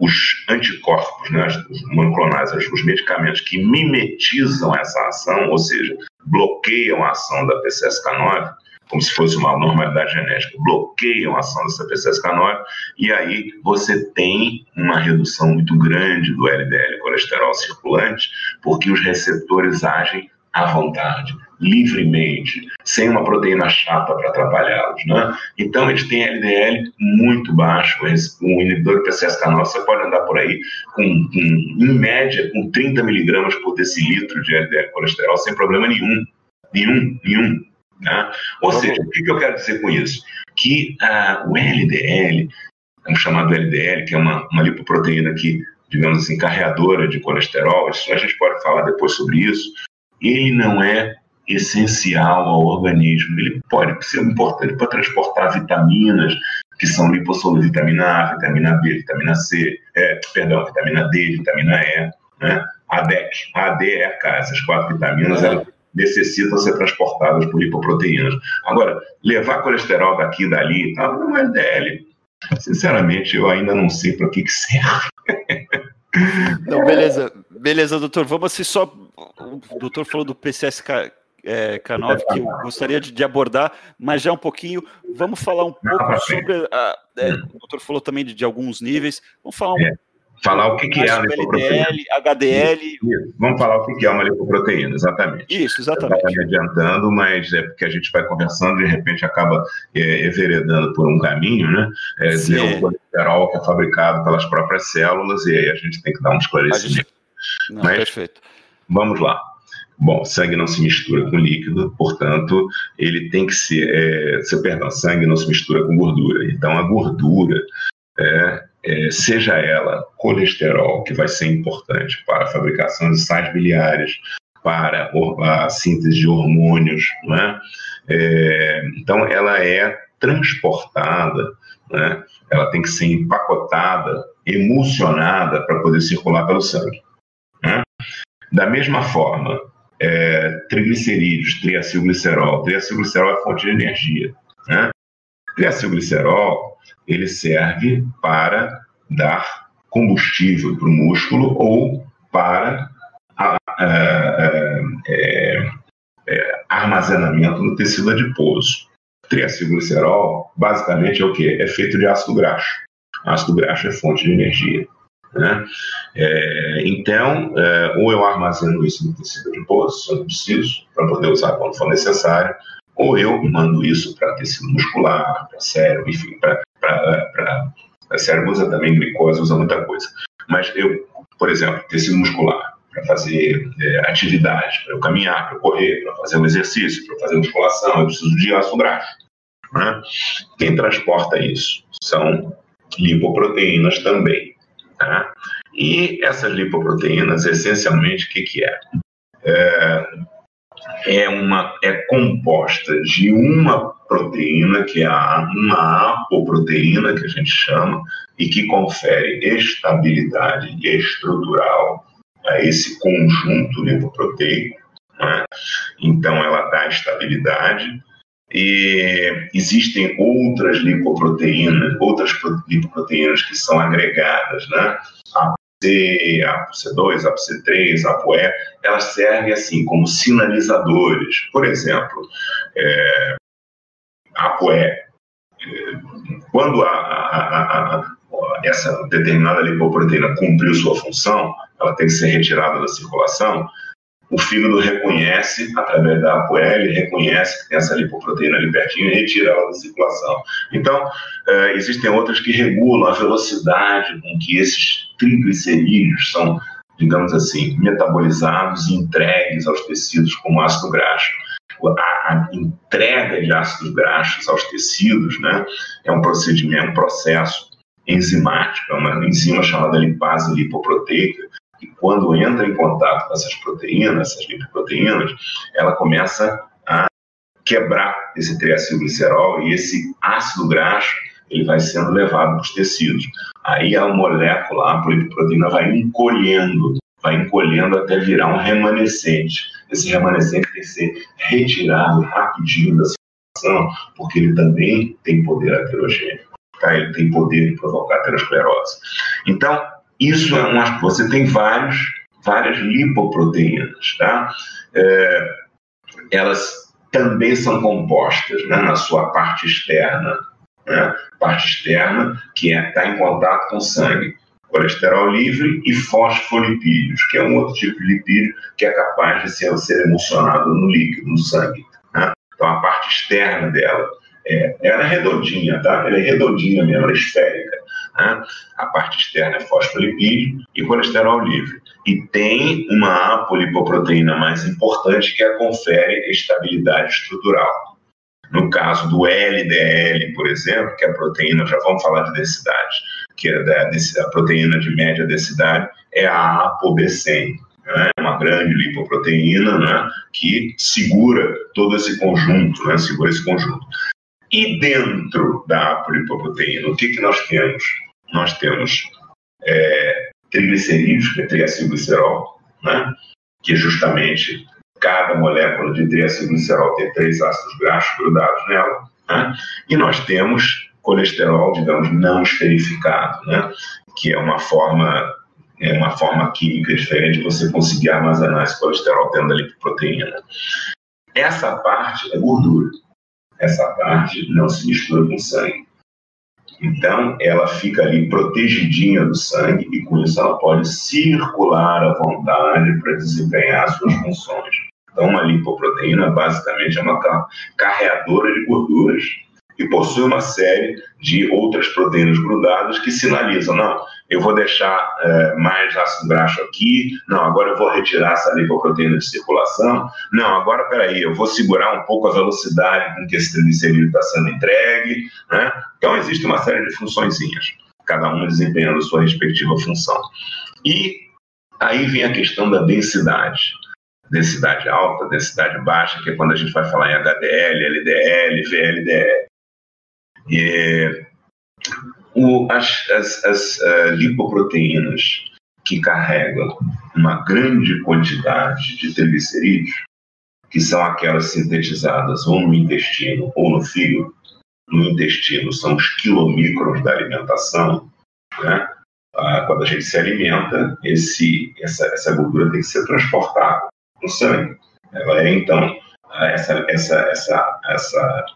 Speaker 2: os anticorpos, né, os monoclonais, os medicamentos que mimetizam essa ação, ou seja, bloqueiam a ação da PCSK9, como se fosse uma normalidade genética, bloqueiam a ação dessa PCSK9, e aí você tem uma redução muito grande do LDL colesterol circulante, porque os receptores agem à vontade, livremente, sem uma proteína chata para atrapalhá-los. Né? Então, eles têm LDL muito baixo. Um inibidor de PCSK9, você pode andar por aí, com, com, em média, com 30 miligramas por decilitro de LDL colesterol, sem problema nenhum. Nenhum, nenhum. Né? Ou seja, o que eu quero dizer com isso? Que uh, o LDL, é um chamado LDL, que é uma, uma lipoproteína que digamos assim, carreadora de colesterol, a gente pode falar depois sobre isso, ele não é essencial ao organismo. Ele pode ser importante para transportar vitaminas, que são lipossomos, vitamina A, vitamina B, vitamina C, é, perdão, vitamina D, vitamina E, né? A DEC, A, D, E, K, essas quatro vitaminas, elas necessitam ser transportadas por lipoproteínas. Agora, levar colesterol daqui e dali, tá, não é LDL. Sinceramente, eu ainda não sei para que, que serve.
Speaker 1: Beleza, beleza, doutor. Vamos assim só. O doutor falou do PCSK é, K9 que eu gostaria de, de, abordar, mas já um pouquinho. Vamos falar um pouco sobre. A, é, o doutor falou também de, de, alguns níveis. Vamos falar um
Speaker 2: é. Falar o que, que é a lipoproteína.
Speaker 1: LDL, HDL.
Speaker 2: Isso. Vamos falar o que é uma lipoproteína, exatamente.
Speaker 1: Isso, exatamente.
Speaker 2: Está me adiantando, mas é porque a gente vai conversando e de repente acaba é, enveredando por um caminho, né? É, o colesterol que é fabricado pelas próprias células e aí a gente tem que dar um esclarecimento. Gente...
Speaker 1: Não, mas, perfeito.
Speaker 2: Vamos lá. Bom, sangue não se mistura com líquido, portanto, ele tem que ser. É, perdão, sangue não se mistura com gordura. Então, a gordura, é, é, seja ela colesterol, que vai ser importante para a fabricação de sais biliares, para a síntese de hormônios, não é? é então, ela é transportada, né? ela tem que ser empacotada, emulsionada para poder circular pelo sangue. Né? Da mesma forma, é, triglicerídeos, triacilglicerol. Triacilglicerol é fonte de energia. Né? Triacilglicerol ele serve para dar combustível para o músculo ou para a, a, a, é, é, armazenamento no tecido adiposo. Triacilglicerol, basicamente, é o que? É feito de ácido graxo. Ácido graxo é fonte de energia. Né? É, então, é, ou eu armazeno isso no tecido adiposo, se eu preciso, para poder usar quando for necessário, ou eu mando isso para tecido muscular, para cérebro, enfim, para cérebro usa também glicose, usa muita coisa. Mas eu, por exemplo, tecido muscular, para fazer é, atividade, para eu caminhar, para eu correr, para fazer um exercício, para fazer musculação, eu preciso de ácido graxo. Né? Quem transporta isso são lipoproteínas também. Tá? E essas lipoproteínas, essencialmente, o que, que é? é? É, uma, é composta de uma proteína, que é a, uma apoproteína, que a gente chama, e que confere estabilidade estrutural a esse conjunto lipoproteico. Né? Então, ela dá estabilidade, e existem outras lipoproteínas, outras lipoproteínas que são agregadas, né? ApoC, ApoC2, ApoC3, ApoE, elas servem assim como sinalizadores. Por exemplo, é, ApoE, é, quando a, a, a, essa determinada lipoproteína cumpriu sua função, ela tem que ser retirada da circulação, o fígado reconhece, através da ApoL, reconhece que tem essa lipoproteína ali pertinho e retira ela da circulação. Então, é, existem outras que regulam a velocidade com que esses triglicerídeos são, digamos assim, metabolizados e entregues aos tecidos como ácido graxo. A, entrega de ácidos graxos aos tecidos né, é um procedimento, um processo enzimático, é uma enzima chamada lipase lipoproteica, que quando entra em contato com essas proteínas, essas lipoproteínas, ela começa a quebrar esse triacilglicerol e esse ácido graxo ele vai sendo levado para os tecidos. Aí a molécula, a poliproteína vai encolhendo, vai encolhendo até virar um remanescente. Esse remanescente tem que ser retirado rapidinho da circulação, porque ele também tem poder aterogênico. Tá? Ele tem poder de provocar aterosclerose. Então, isso é um você tem vários, várias lipoproteínas, tá? É, elas também são compostas né, na sua parte externa, né? parte externa que está é, tá em contato com o sangue, colesterol livre e fosfolipídios, que é um outro tipo de lipídio que é capaz de ser, ser emocionado no líquido, no sangue. Né? Então a parte externa dela é, ela é redondinha, tá? Ela é redondinha mesmo, ela é esférica. Né? A parte externa é fosfolipídio e colesterol livre. E tem uma apolipoproteína mais importante que a confere estabilidade estrutural. No caso do LDL, por exemplo, que é a proteína, já vamos falar de densidade, que é da, a proteína de média densidade, é a ApoB100. Né? Uma grande lipoproteína né? que segura todo esse conjunto, né? segura esse conjunto. E dentro da apolipoproteína, o que, que nós temos? Nós temos é, triglicerídeos, que é triacilglicerol, né? que justamente cada molécula de triacilglicerol tem três ácidos graxos grudados nela. Né? E nós temos colesterol, digamos, não esterificado, né? que é uma forma é uma forma química diferente de você conseguir armazenar esse colesterol dentro da lipoproteína. Essa parte é gordura essa parte não se mistura com sangue. Então, ela fica ali protegidinha do sangue e com isso ela pode circular à vontade para desempenhar suas funções. Então, uma lipoproteína basicamente é uma carreadora de gorduras e possui uma série de outras proteínas grudadas que sinalizam, não, eu vou deixar é, mais ácido graxo aqui, não, agora eu vou retirar essa lipoproteína de circulação, não, agora peraí, eu vou segurar um pouco a velocidade com que esse triglicerídeo está sendo entregue, né? Então existe uma série de funçõezinhas, cada uma desempenhando a sua respectiva função. E aí vem a questão da densidade. Densidade alta, densidade baixa, que é quando a gente vai falar em HDL, LDL, VLDL. E, o, as, as, as uh, lipoproteínas que carregam uma grande quantidade de triglicerídeos, que são aquelas sintetizadas ou no intestino ou no fígado, no intestino são os quilomicrons da alimentação, né? Ah, quando a gente se alimenta, esse, essa, essa gordura tem que ser transportada no sangue. Ela é, então, essa, essa, essa, essa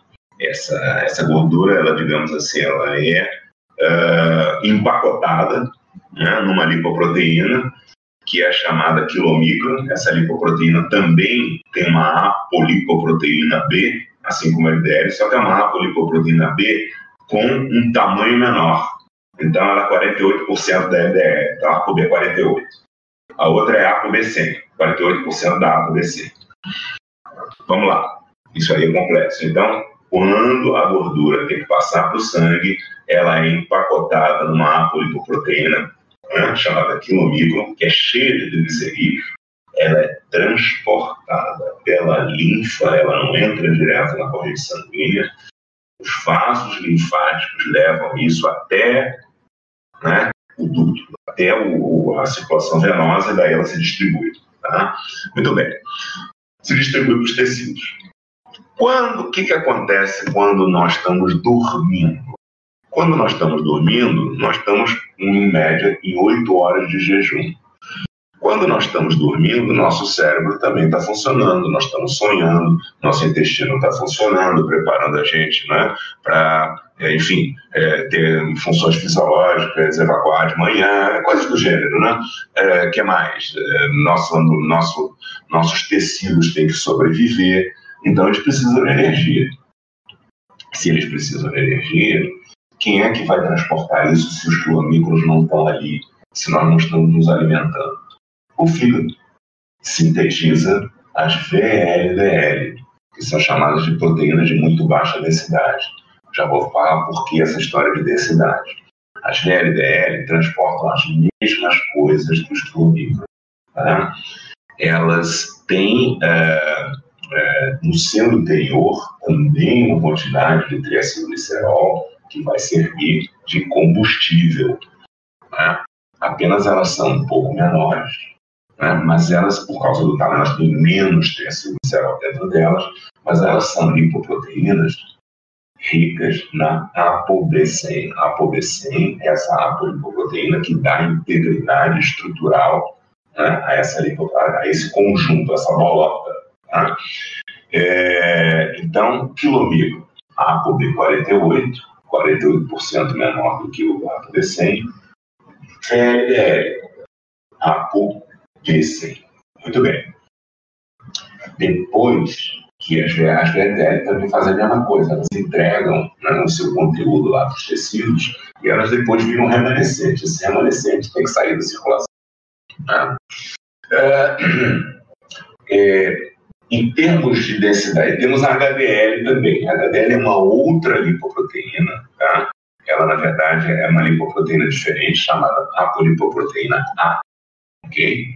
Speaker 2: essa, essa gordura, ela, digamos assim, ela é uh, empacotada né, numa lipoproteína que é chamada quilomicron. Essa lipoproteína também tem uma apolipoproteína B, assim como a LDL, só que é uma apolipoproteína B com um tamanho menor. Então, ela é 48% da LDL, então a ApoB é 48%. A outra é a ApoB100, 48% da ApoB100. Vamos lá, isso aí é complexo. Então, quando a gordura tem que passar para o sangue, ela é empacotada numa apolipoproteína né, chamada quilomicron, que é cheia de triglicerídeos. Ela é transportada pela linfa, ela não entra direto na corrente sanguínea. Os vasos linfáticos levam isso até né, o duto, até o, a circulação venosa, e daí ela se distribui. Tá? Muito bem. Se distribui para os tecidos. Quando, o que, que acontece quando nós estamos dormindo? Quando nós estamos dormindo, nós estamos, em média, em 8 horas de jejum. Quando nós estamos dormindo, nosso cérebro também está funcionando, nós estamos sonhando, nosso intestino está funcionando, preparando a gente né, para, é, enfim, é, ter funções fisiológicas, evacuar de manhã, coisas do gênero, né? É, que mais? É, nosso, nosso, nossos tecidos têm que sobreviver, então eles precisam de energia. Se eles precisam de energia, quem é que vai transportar isso se os quilomícolos não estão ali, se nós não estamos nos alimentando? O fígado sintetiza as VLDL, que são chamadas de proteínas de muito baixa densidade. Já vou falar por que essa história de densidade. As VLDL transportam as mesmas coisas que os quilomícolos. Tá? Elas têm é, é, no seu interior também uma quantidade de triacilglicerol que vai servir de combustível. Né? Apenas elas são um pouco menores, né? mas elas, por causa do tamanho, elas têm menos triacilglicerol dentro delas, mas elas são lipoproteínas ricas na apobecem. A apobecem é essa apolipoproteína que dá integridade estrutural né, a, essa a esse conjunto, essa bolota. Tá? É, então, quilomígrafo, ApoB48, 48% menor do que o ApoB100, VLDL, ApoB100. Muito bem. Depois que as, as VLDL também fazem a mesma coisa, elas entregam né, o seu conteúdo lá para os tecidos e elas depois viram remanescente. Esse remanescente tem que sair da circulação. Né? É, é, em termos de densidade, temos a HDL também. A HDL é uma outra lipoproteína, tá? Ela, na verdade, é uma lipoproteína diferente, chamada apolipoproteína A, ok?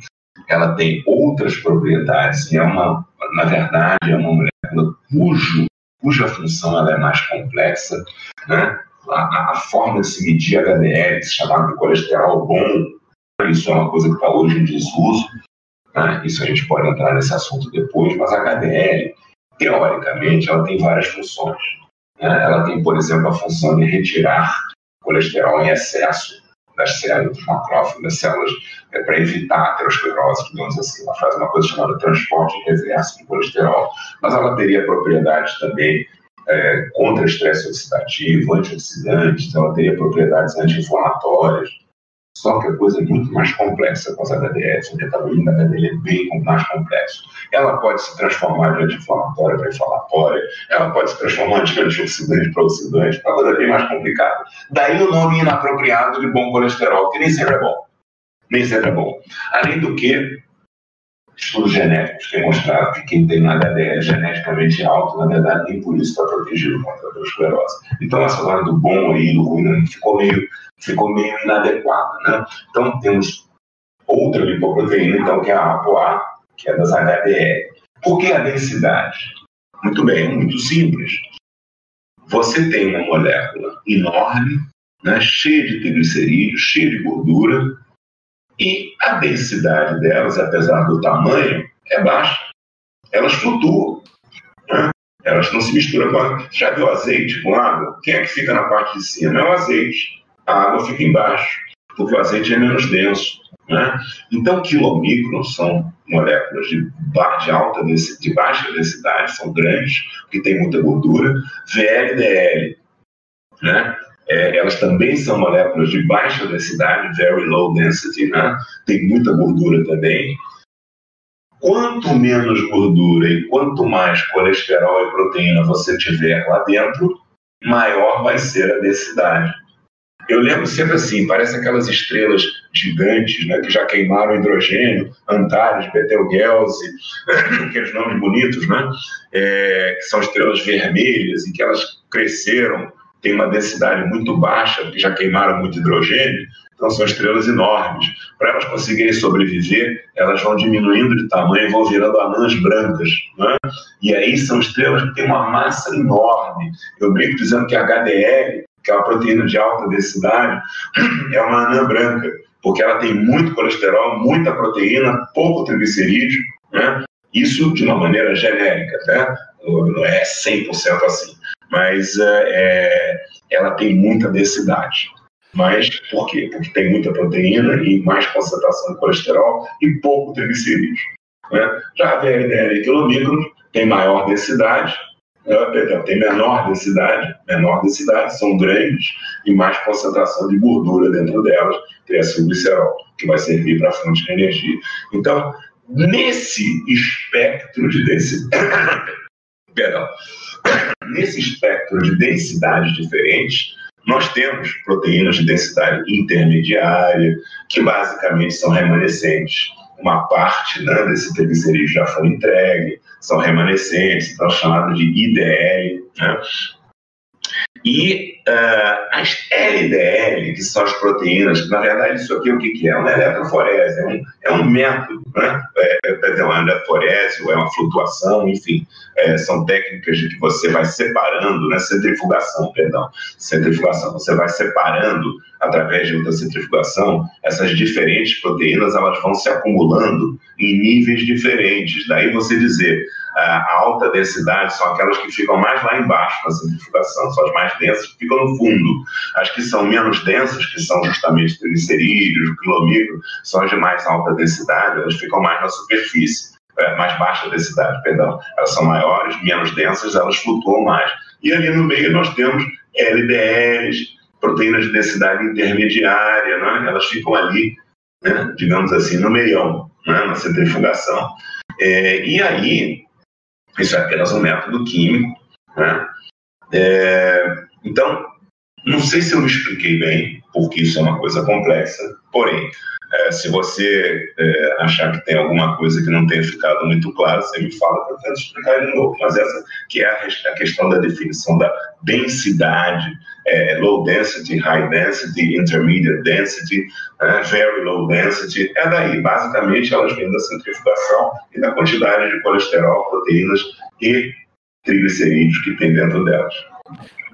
Speaker 2: Ela tem outras propriedades e é uma, na verdade, é uma molécula cujo, cuja função ela é mais complexa, né? A, a forma de se medir HDL, de colesterol bom, isso é uma coisa que está hoje em desuso, né? Isso a gente pode entrar nesse assunto depois, mas a HDL, teoricamente, ela tem várias funções. Né? Ela tem, por exemplo, a função de retirar colesterol em excesso das células, macrófagos, das células, é, para evitar a aterosclerose, digamos assim. Ela faz uma coisa chamada transporte reverso de colesterol, mas ela teria propriedades também é, contra estresse oxidativo, antioxidantes, ela teria propriedades anti-inflamatórias. Só que a coisa é muito mais complexa com as metabolismo da HDL é bem mais complexo. Ela pode se transformar de anti-inflamatória para inflamatória, ela pode se transformar de antioxidante para oxidante, a coisa bem mais complicada. Daí o nome inapropriado de bom colesterol, que nem sempre é bom. Nem sempre é bom. Além do que, estudos genéticos mostrado que quem tem HDL geneticamente alto, na verdade, nem por isso está protegido contra a aterosclerose. Então, essa hora do bom e do ruim ficou meio ficou meio inadequada. Né? Então, temos outra lipoproteína, então, que é a ApoA, que é das HDL. Por que a densidade? Muito bem, muito simples. Você tem uma molécula enorme, né, cheia de triglicerídeos, cheia de gordura, e a densidade delas, apesar do tamanho, é baixa. Elas flutuam. Né? Elas não se misturam com. Já viu azeite com água? Quem é que fica na parte de cima? É o azeite a água fica embaixo, porque o azeite é menos denso. Né? Então, quilomicrons são moléculas de, de alta de baixa densidade, são grandes, que têm muita gordura. VLDL, né? É, elas também são moléculas de baixa densidade, very low density, né? tem muita gordura também. Quanto menos gordura e quanto mais colesterol e proteína você tiver lá dentro, maior vai ser a densidade. Eu lembro sempre assim, parece aquelas estrelas gigantes, né, que já queimaram hidrogênio, Antares, Betelgeuse, [laughs] aqueles nomes bonitos, né, é, que são estrelas vermelhas e que elas cresceram, têm uma densidade muito baixa, porque já queimaram muito hidrogênio, então são estrelas enormes. Para elas conseguirem sobreviver, elas vão diminuindo de tamanho e vão virando anãs brancas. Né? E aí são estrelas que têm uma massa enorme. Eu brinco dizendo que a HDL que é uma proteína de alta densidade, [clears throat] é uma anã branca, porque ela tem muito colesterol, muita proteína, pouco triglicerídeo, né? Isso de uma maneira genérica, né? Não é 100% assim, mas é, é, ela tem muita densidade. Mas por quê? Porque tem muita proteína e mais concentração de colesterol e pouco triglicerídeos. Né? Já a VLDL quilomicro tem maior densidade, né? perdão, tem menor densidade, menor densidade, são grandes e mais concentração de gordura dentro delas, triacilglicerol, que vai servir para a fonte de energia. Então, nesse espectro de densidade, [coughs] perdão, nesse espectro de densidades diferentes, nós temos proteínas de densidade intermediária, que basicamente são remanescentes. Uma parte né, desse triglicerídeo já foi entregue, são remanescentes, são chamados de IDL. Né? E uh, as LDL, que são as proteínas, que na verdade isso aqui é o que, que é? Uma eletroforese, é um, é um método, né? é, é uma eletroforese, ou é uma flutuação, enfim, é, são técnicas de que você vai separando, né? centrifugação, perdão, centrifugação, você vai separando através de outra centrifugação, essas diferentes proteínas elas vão se acumulando em níveis diferentes. Daí você dizer, a alta densidade são aquelas que ficam mais lá embaixo na centrifugação, são as mais densas que ficam no fundo. As que são menos densas, que são justamente triglicerídeos, quilomicro, são as de mais alta densidade, elas ficam mais na superfície, é, mais baixa densidade, perdão. Elas são maiores, menos densas, elas flutuam mais. E ali no meio nós temos LDLs, proteínas de densidade intermediária, né? elas ficam ali, né? digamos assim, no meião, né? na centrifugação. É, e aí, isso é apenas um método químico. Né? É, então, não sei se eu me expliquei bem, porque isso é uma coisa complexa, porém, é, se você é, achar que tem alguma coisa que não tenha ficado muito clara, você me fala que eu tento explicar de novo. Mas essa que é a, a questão da definição da densidade, é, low density, high density, intermediate density, é, very low density, é daí. Basicamente, elas vêm da centrifugação e da quantidade de colesterol, proteínas e triglicerídeos que tem dentro delas.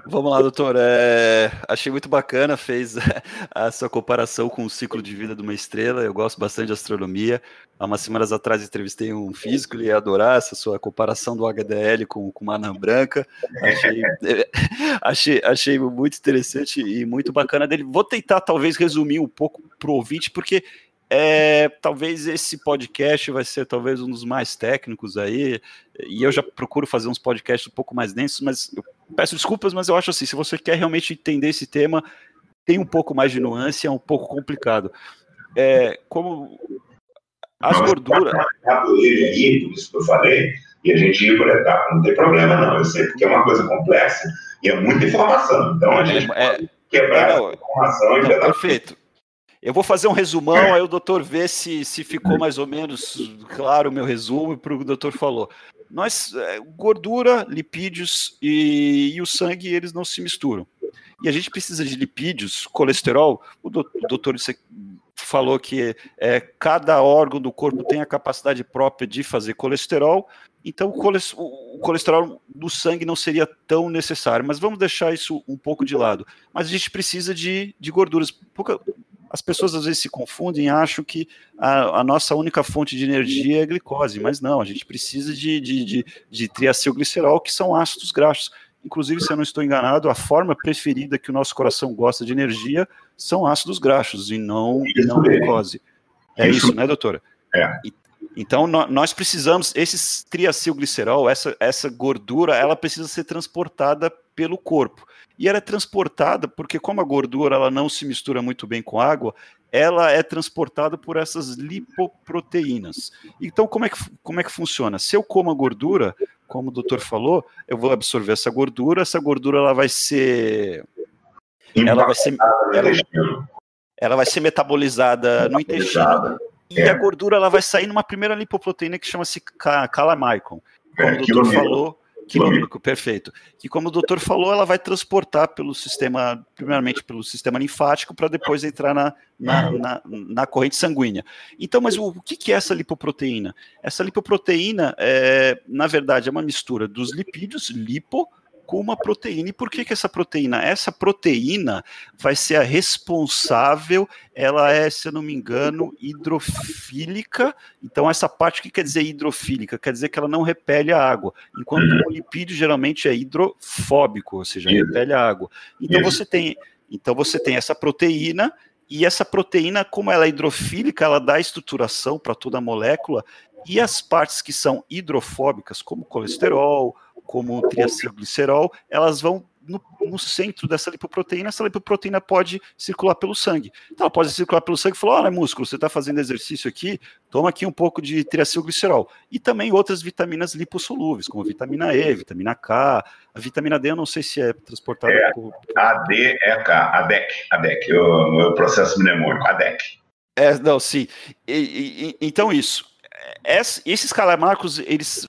Speaker 1: Vamos lá, doutor. É, achei muito bacana, fez [laughs] a sua comparação com o ciclo de vida de uma estrela. Eu gosto bastante de astronomia. Há umas semanas atrás entrevistei um físico, ele ia adorar essa sua comparação do HDL com, com uma anã branca. Achei, [laughs] achei, achei muito interessante e muito bacana dele. Vou tentar, talvez, resumir um pouco para o ouvinte, porque é, talvez esse podcast vai ser talvez um dos mais técnicos aí, e eu já procuro fazer uns podcasts um pouco mais densos, mas eu peço desculpas, mas eu acho assim, se você quer realmente entender esse tema, tem um pouco mais de nuance, é um pouco complicado. É, como as gorduras...
Speaker 2: Aí, isso que eu falei, e a gente ir por etapa, não tem problema não, eu sei porque é uma coisa complexa e é muita informação, então a é, gente é, quebrar é, não, essa informação
Speaker 1: não, Perfeito. Eu vou fazer um resumão, aí o doutor vê se, se ficou mais ou menos claro o meu resumo para o doutor falou. Nós, é, gordura, lipídios e, e, o sangue, eles não se misturam. E a gente precisa de lipídios, colesterol. O doutor, o doutor falou que é, cada órgão do corpo tem a capacidade própria de fazer colesterol, então o colesterol do sangue não seria tão necessário. Mas vamos deixar isso um pouco de lado. Mas a gente precisa de, de gorduras. Pouca, as pessoas às vezes se confundem e acham que a, a, nossa única fonte de energia é glicose, mas não, a gente precisa de, de, de, de triacilglicerol, que são ácidos graxos. Inclusive, se eu não estou enganado, a forma preferida que o nosso coração gosta de energia são ácidos graxos e não, e não glicose. É isso, né, doutora? É. Então, nós precisamos, esse triacilglicerol, essa, essa gordura, ela precisa ser transportada pelo corpo e ela é transportada porque como a gordura ela não se mistura muito bem com água, ela é transportada por essas lipoproteínas. Então como é que como é que funciona? Se eu como a gordura, como o doutor falou, eu vou absorver essa gordura, essa gordura ela vai ser ela vai ser ela, ela vai ser metabolizada no intestino e a gordura ela vai sair numa primeira lipoproteína que chama-se calamaicon. Como o doutor falou, Quilômico, perfeito. Que como o doutor falou, ela vai transportar pelo sistema, primeiramente pelo sistema linfático, para depois entrar na, na, na, na, corrente sanguínea. Então, mas o, o que é essa lipoproteína? Essa lipoproteína, é, na verdade, é uma mistura dos lipídios, lipo, com uma proteína. E por que, que essa proteína? Essa proteína vai ser a responsável, ela é, se eu não me engano, hidrofílica. Então, essa parte, o que quer dizer hidrofílica? Quer dizer que ela não repele a água, enquanto o lipídio geralmente é hidrofóbico, ou seja, repele a água. Então, você tem Então você tem essa proteína e essa proteína, como ela é hidrofílica, ela dá estruturação para toda a molécula e as partes que são hidrofóbicas, como colesterol, como triacilglicerol, elas vão no, no, centro dessa lipoproteína, essa lipoproteína pode circular pelo sangue. Então, ela pode circular pelo sangue e falar: olha, músculo, você está fazendo exercício aqui, toma aqui um pouco de triacilglicerol. E também outras vitaminas lipossolúveis, como vitamina E, vitamina K. A vitamina D, eu não sei se é transportada
Speaker 2: é, por. AD é K, ADEC, ADEC, o, o processo mnemônico, ADEC.
Speaker 1: É, não, sim. E, e, então, isso. esses calamarcos, eles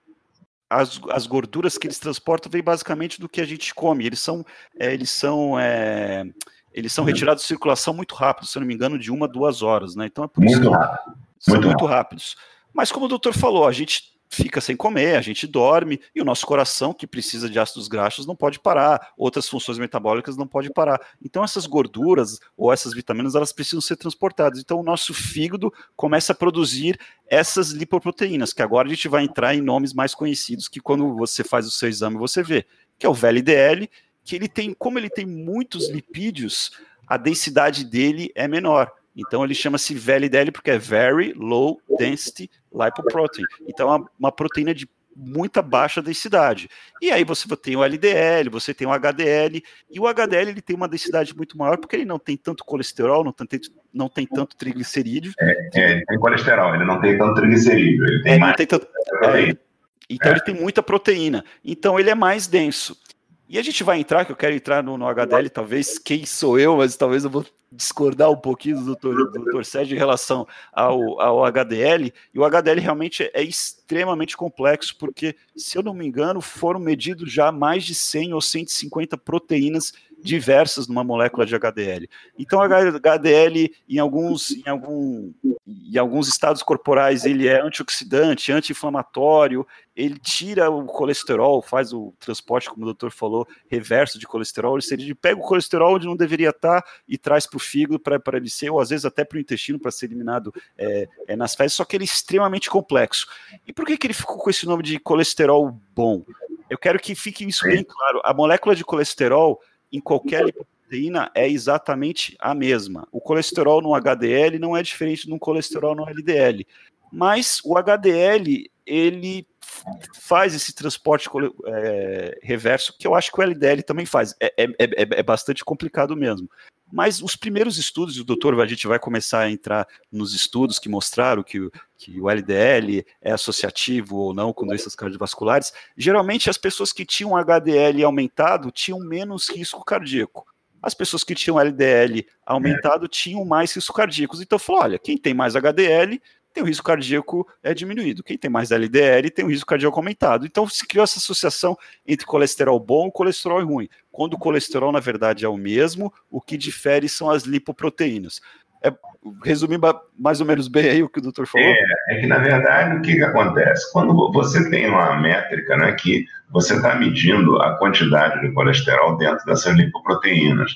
Speaker 1: as, as gorduras que eles transportam vêm basicamente do que a gente come. Eles são, é, eles são, é, eles são uhum. retirados de circulação muito rápido, se eu não me engano, de uma, duas horas, né? Então é por
Speaker 2: muito
Speaker 1: isso
Speaker 2: rápido.
Speaker 1: são muito, muito rápidos. Mas como o doutor falou, a gente fica sem comer, a gente dorme, e o nosso coração, que precisa de ácidos graxos, não pode parar, outras funções metabólicas não pode parar. Então essas gorduras ou essas vitaminas, elas precisam ser transportadas. Então o nosso fígado começa a produzir essas lipoproteínas, que agora a gente vai entrar em nomes mais conhecidos, que quando você faz o seu exame você vê, que é o VLDL, que ele tem, como ele tem muitos lipídios, a densidade dele é menor. Então ele chama-se VLDL porque é Very Low Density Lipoprotein. Então é uma, proteína de muita baixa densidade. E aí você tem o LDL, você tem o HDL, e o HDL ele tem uma densidade muito maior porque ele não tem tanto colesterol, não tem, não tem tanto triglicerídeo.
Speaker 2: É, é, tem colesterol, ele não tem tanto triglicerídeo, ele tem é, mais. Tem tanto,
Speaker 1: é, então ele tem muita proteína, então ele é mais denso. E a gente vai entrar, que eu quero entrar no, no HDL, talvez quem sou eu, mas talvez eu vou discordar um pouquinho do do doutor Sérgio em relação ao, ao HDL, e o HDL realmente é extremamente complexo, porque, se eu não me engano, foram medidos já mais de 100 ou 150 proteínas diversas numa molécula de HDL. Então, HDL, em alguns, em, algum, em alguns estados corporais, ele é antioxidante, anti-inflamatório, ele tira o colesterol, faz o transporte, como o doutor falou, reverso de colesterol, ele pega o colesterol onde não deveria estar e traz para o fígado para ele ser, ou às vezes até para o intestino para ser eliminado é, é, nas fezes, só que ele é extremamente complexo. E por que, que ele ficou com esse nome de colesterol bom? Eu quero que fique isso bem claro. A molécula de colesterol em qualquer lipoproteína é exatamente a mesma. O colesterol no HDL não é diferente do colesterol no LDL, mas o HDL ele faz esse transporte é, reverso que eu acho que o LDL também faz. É, é, é, é bastante complicado mesmo. Mas os primeiros estudos, o doutor, a gente vai começar a entrar nos estudos que mostraram que, que o LDL é associativo ou não com doenças cardiovasculares. Geralmente, as pessoas que tinham HDL aumentado tinham menos risco cardíaco. As pessoas que tinham LDL aumentado tinham mais risco cardíacos. Então, falou: olha, quem tem mais HDL tem o risco cardíaco é diminuído. Quem tem mais LDL tem o risco cardíaco aumentado. Então se criou essa associação entre colesterol bom e colesterol ruim. Quando o colesterol, na verdade, é o mesmo, o que difere são as lipoproteínas. É, resumir mais ou menos bem aí o que o doutor falou?
Speaker 2: É, é que, na verdade, o que, que acontece? Quando você tem uma métrica né, que você está medindo a quantidade de colesterol dentro dessas lipoproteínas.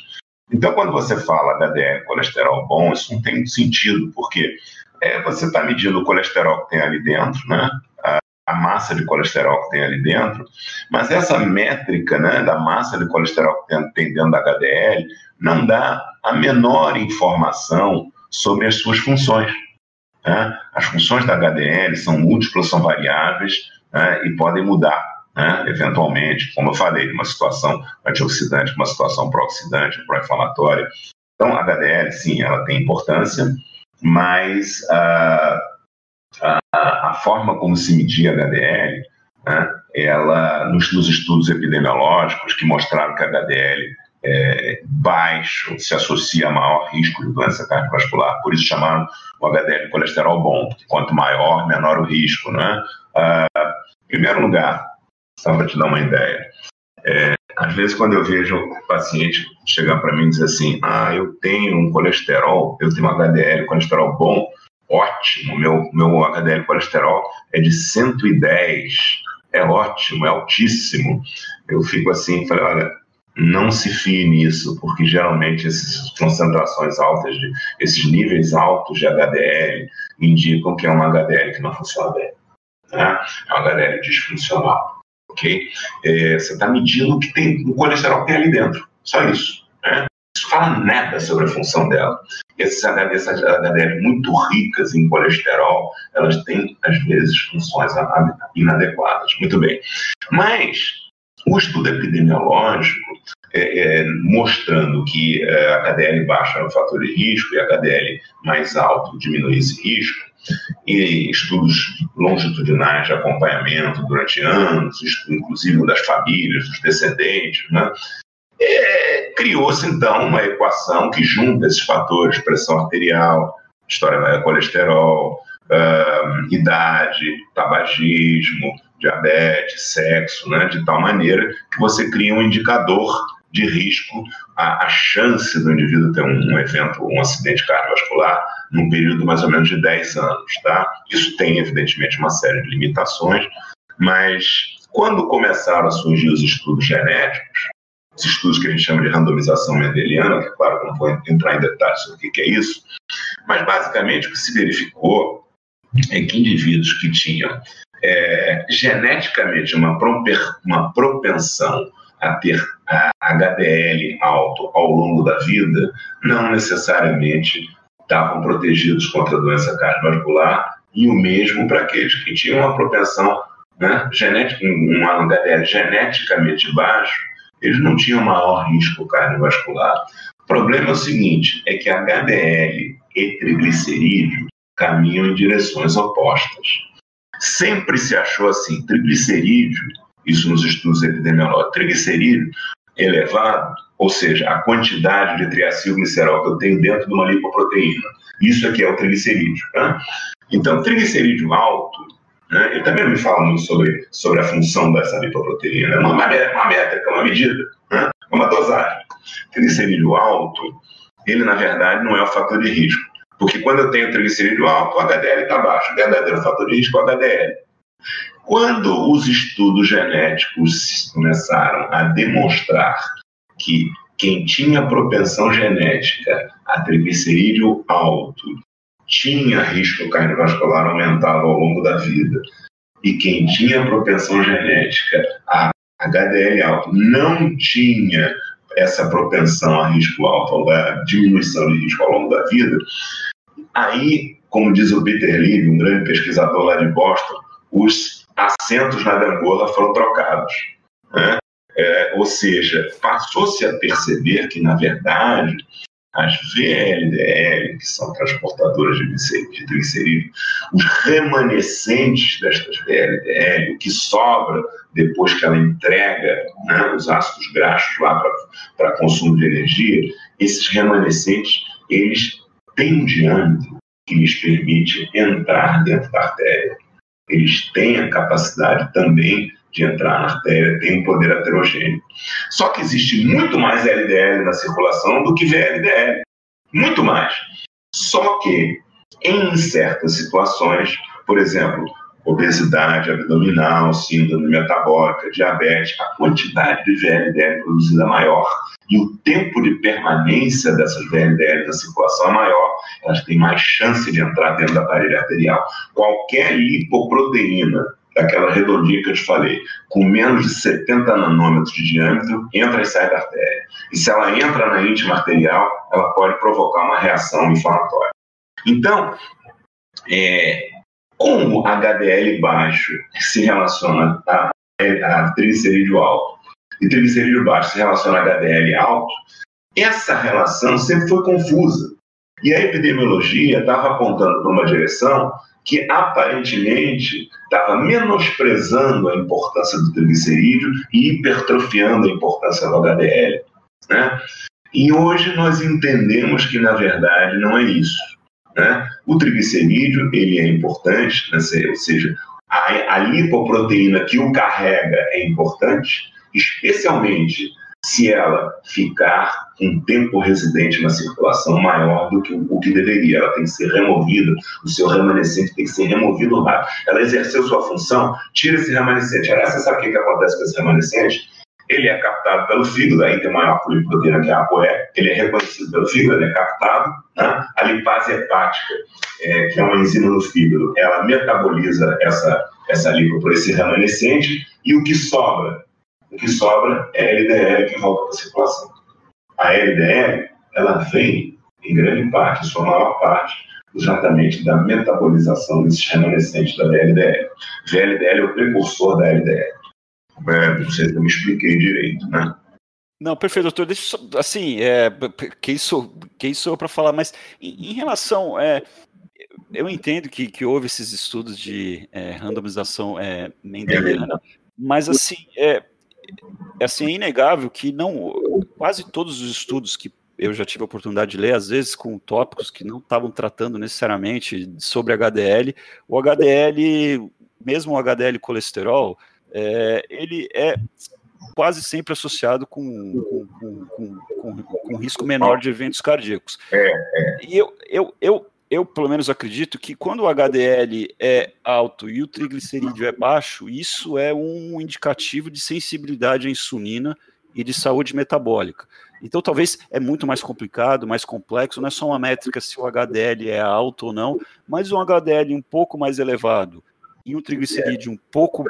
Speaker 2: Então, quando você fala HDL, colesterol bom, isso não tem sentido, porque é, você está medindo o colesterol que tem ali dentro, né? A, a, massa de colesterol que tem ali dentro, mas essa métrica né, da massa de colesterol que tem, tem dentro da HDL não dá a menor informação sobre as suas funções. Né? As funções da HDL são múltiplas, são variáveis né, e podem mudar. Né, eventualmente, como eu falei, uma situação antioxidante, uma situação pró-oxidante, pró-inflamatória. Então, a HDL, sim, ela tem importância, mas a, a, a forma como se media HDL, né, ela, nos, nos, estudos epidemiológicos que mostraram que HDL é, baixo se associa a maior risco de doença cardiovascular, por isso chamaram o HDL de colesterol bom, quanto maior, menor o risco. Né? Ah, em primeiro lugar, só para te dar uma ideia, é, às vezes, quando eu vejo o paciente chegar para mim e dizer assim: Ah, eu tenho um colesterol, eu tenho um HDL, colesterol bom, ótimo, meu, meu HDL colesterol é de 110, é ótimo, é altíssimo. Eu fico assim, falei: Olha, não se fie nisso, porque geralmente essas concentrações altas, de, esses níveis altos de HDL, indicam que é um HDL que não funciona bem. Né? É um HDL disfuncional ok? É, você está medindo o que tem, o colesterol que tem ali dentro, só isso. Né? Isso fala nada sobre a função dela. Essas HDLs, HDL muito ricas em colesterol, elas têm, às vezes, funções inadequadas. Muito bem. Mas o estudo epidemiológico é, é, mostrando que é, HDL baixa era um fator de risco e HDL mais alto diminui esse risco, e estudos longitudinais de acompanhamento durante anos, inclusive das famílias, dos descendentes, né? É, criou-se então uma equação que junta esses fatores, pressão arterial, história colesterol, idade, tabagismo, diabetes, sexo, né, de tal maneira que você cria um indicador de risco, a, a chance do indivíduo ter um, um, evento, um acidente cardiovascular, num período mais ou menos de 10 anos. Tá? Isso tem, evidentemente, uma série de limitações, mas quando começaram a surgir os estudos genéticos, os estudos que a gente chama de randomização mendeliana, que, claro, não vou entrar em detalhes sobre o que é isso, mas basicamente o que se verificou é que indivíduos que tinham é, geneticamente uma, uma propensão a ter HDL alto ao longo da vida, não necessariamente estavam protegidos contra a doença cardiovascular e o mesmo para aqueles que tinham uma propensão né, genética, um HDL geneticamente baixo, eles não tinham maior risco cardiovascular. O problema é o seguinte, é que HDL e triglicerídeo caminham em direções opostas. Sempre se achou assim, triglicerídeo isso nos estudos epidemiológicos, triglicerídeo elevado, ou seja, a quantidade de triacilglicerol que eu tenho dentro de uma lipoproteína. Isso aqui é o triglicerídeo. Né? Então, triglicerídeo alto, né, ele também não me fala muito sobre, sobre a função dessa lipoproteína, é uma, uma métrica, uma medida, né? uma dosagem. Triglicerídeo alto, ele na verdade não é o fator de risco, porque quando eu tenho triglicerídeo alto, o HDL está baixo, o verdadeiro fator de risco é o HDL. Quando os estudos genéticos começaram a demonstrar que quem tinha propensão genética a triglicerídeo alto tinha risco cardiovascular aumentado ao longo da vida, e quem tinha propensão genética a HDL alto não tinha essa propensão a risco alto, a diminuição de risco ao longo da vida, aí, como diz o Peter Levy, um grande pesquisador lá de Boston, os assentos na gangorra foram trocados. Né? É, ou seja, passou-se a perceber que, na verdade, as VLDL, que são transportadoras de triglicerídeos, os remanescentes destas VLDL, o que sobra depois que ela entrega né, os ácidos graxos lá para consumo de energia, esses remanescentes, eles têm um diâmetro que lhes permite entrar dentro da artéria eles têm a capacidade também de entrar na artéria, têm um poder heterogêneo. Só que existe muito mais LDL na circulação do que VLDL. Muito mais. Só que, em certas situações, por exemplo, obesidade abdominal, síndrome metabólica, diabetes, a quantidade de VLDL produzida é maior e o tempo de permanência dessas VLDL na circulação é maior, elas têm mais chance de entrar dentro da parede arterial. Qualquer lipoproteína, daquela redondinha que eu te falei, com menos de 70 nanômetros de diâmetro, entra e sai da artéria. E se ela entra na íntima arterial, ela pode provocar uma reação inflamatória. Então, é, como HDL baixo se relaciona a, a triglicerídeo alto e triglicerídeo baixo se relaciona a HDL alto, essa relação sempre foi confusa. E a epidemiologia estava apontando para uma direção que aparentemente estava menosprezando a importância do triglicerídeo e hipertrofiando a importância do HDL. Né? E hoje nós entendemos que, na verdade, não é isso. Né? O triglicerídeo ele é importante, né? ou seja, a, a lipoproteína que o carrega é importante, especialmente se ela ficar um tempo residente na circulação maior do que o que deveria. Ela tem que ser removida, o seu remanescente tem que ser removido rápido. Ela exerceu sua função, tira esse remanescente. Aliás, você sabe o que, que acontece com esse remanescente? ele é captado pelo fígado, aí tem maior poliproteína que a ApoE, ele é reconhecido pelo fígado, ele é captado. Né? A lipase hepática, é, que é uma enzima no fígado, ela metaboliza essa, essa lipo por esse remanescente, e o que sobra? O que sobra é a LDL que volta para a circulação. A LDL, ela vem, em grande parte, sua maior parte, exatamente da metabolização desses remanescentes da VLDL. VLDL é o precursor da LDL. É, não sei se eu me expliquei direito, né?
Speaker 1: Não, perfeito, doutor. Deixa eu, assim, é, quem sou, quem sou para falar, mas em, em relação, é, eu entendo que, que houve esses estudos de é, randomização é, mendeliana, mas assim, é, assim, é inegável que não, quase todos os estudos que eu já tive a oportunidade de ler, às vezes com tópicos que não estavam tratando necessariamente sobre HDL, o HDL, mesmo o HDL colesterol, é, ele é quase sempre associado com, com, com, com, com risco menor de eventos cardíacos. É, é. E eu, eu, eu, eu, pelo menos, acredito que quando o HDL é alto e o triglicerídeo é baixo, isso é um indicativo de sensibilidade à insulina e de saúde metabólica. Então, talvez é muito mais complicado, mais complexo, não é só uma métrica se o HDL é alto ou não, mas um HDL um pouco mais elevado e um triglicerídeo um pouco,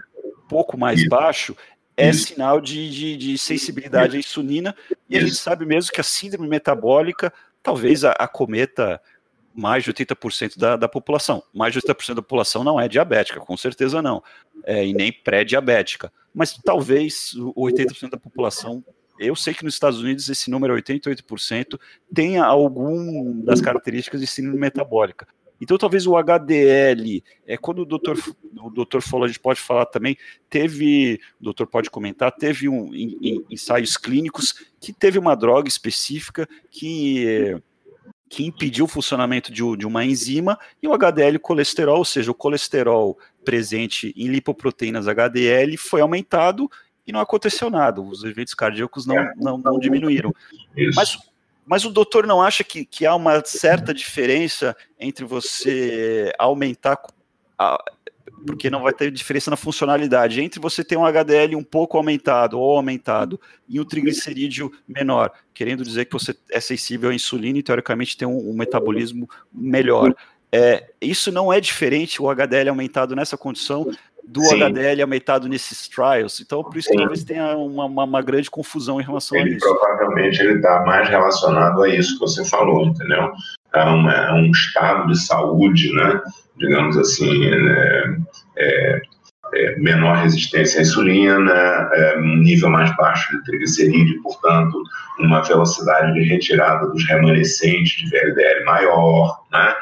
Speaker 1: pouco mais baixo é sinal de, de, de sensibilidade à insulina, e a gente sabe mesmo que a síndrome metabólica talvez acometa mais de 80% da, da população. Mais de 80% da população não é diabética, com certeza não, é, e nem pré-diabética. Mas talvez o 80% da população eu sei que nos Estados Unidos esse número 88% tenha algum das características de síndrome metabólica. Então, talvez o HDL, é, quando o doutor, o doutor falou, a gente pode falar também, teve, o doutor pode comentar, teve um, em, em, ensaios clínicos que teve uma droga específica que, que impediu o funcionamento de, de uma enzima e o HDL colesterol, ou seja, o colesterol presente em lipoproteínas HDL foi aumentado e não aconteceu nada, os eventos cardíacos não, não, não diminuíram. Mas mas o doutor não acha que, que há uma certa diferença entre você aumentar, a, porque não vai ter diferença na funcionalidade, entre você ter um HDL um pouco aumentado ou aumentado e um triglicerídeo menor, querendo dizer que você é sensível à insulina e teoricamente tem um, um metabolismo melhor. É, isso não é diferente, o HDL aumentado nessa condição, do Sim. HDL aumentado nesses trials. Então, por isso Sim. que talvez tenha uma, uma, uma, grande confusão em relação
Speaker 2: ele,
Speaker 1: a isso.
Speaker 2: Provavelmente ele está mais relacionado a isso que você falou, entendeu? A, uma, a um estado de saúde, né? digamos assim, né? é, é, menor resistência à insulina, é, um nível mais baixo de triglicerídeo, portanto, uma velocidade de retirada dos remanescentes de VLDL maior, né?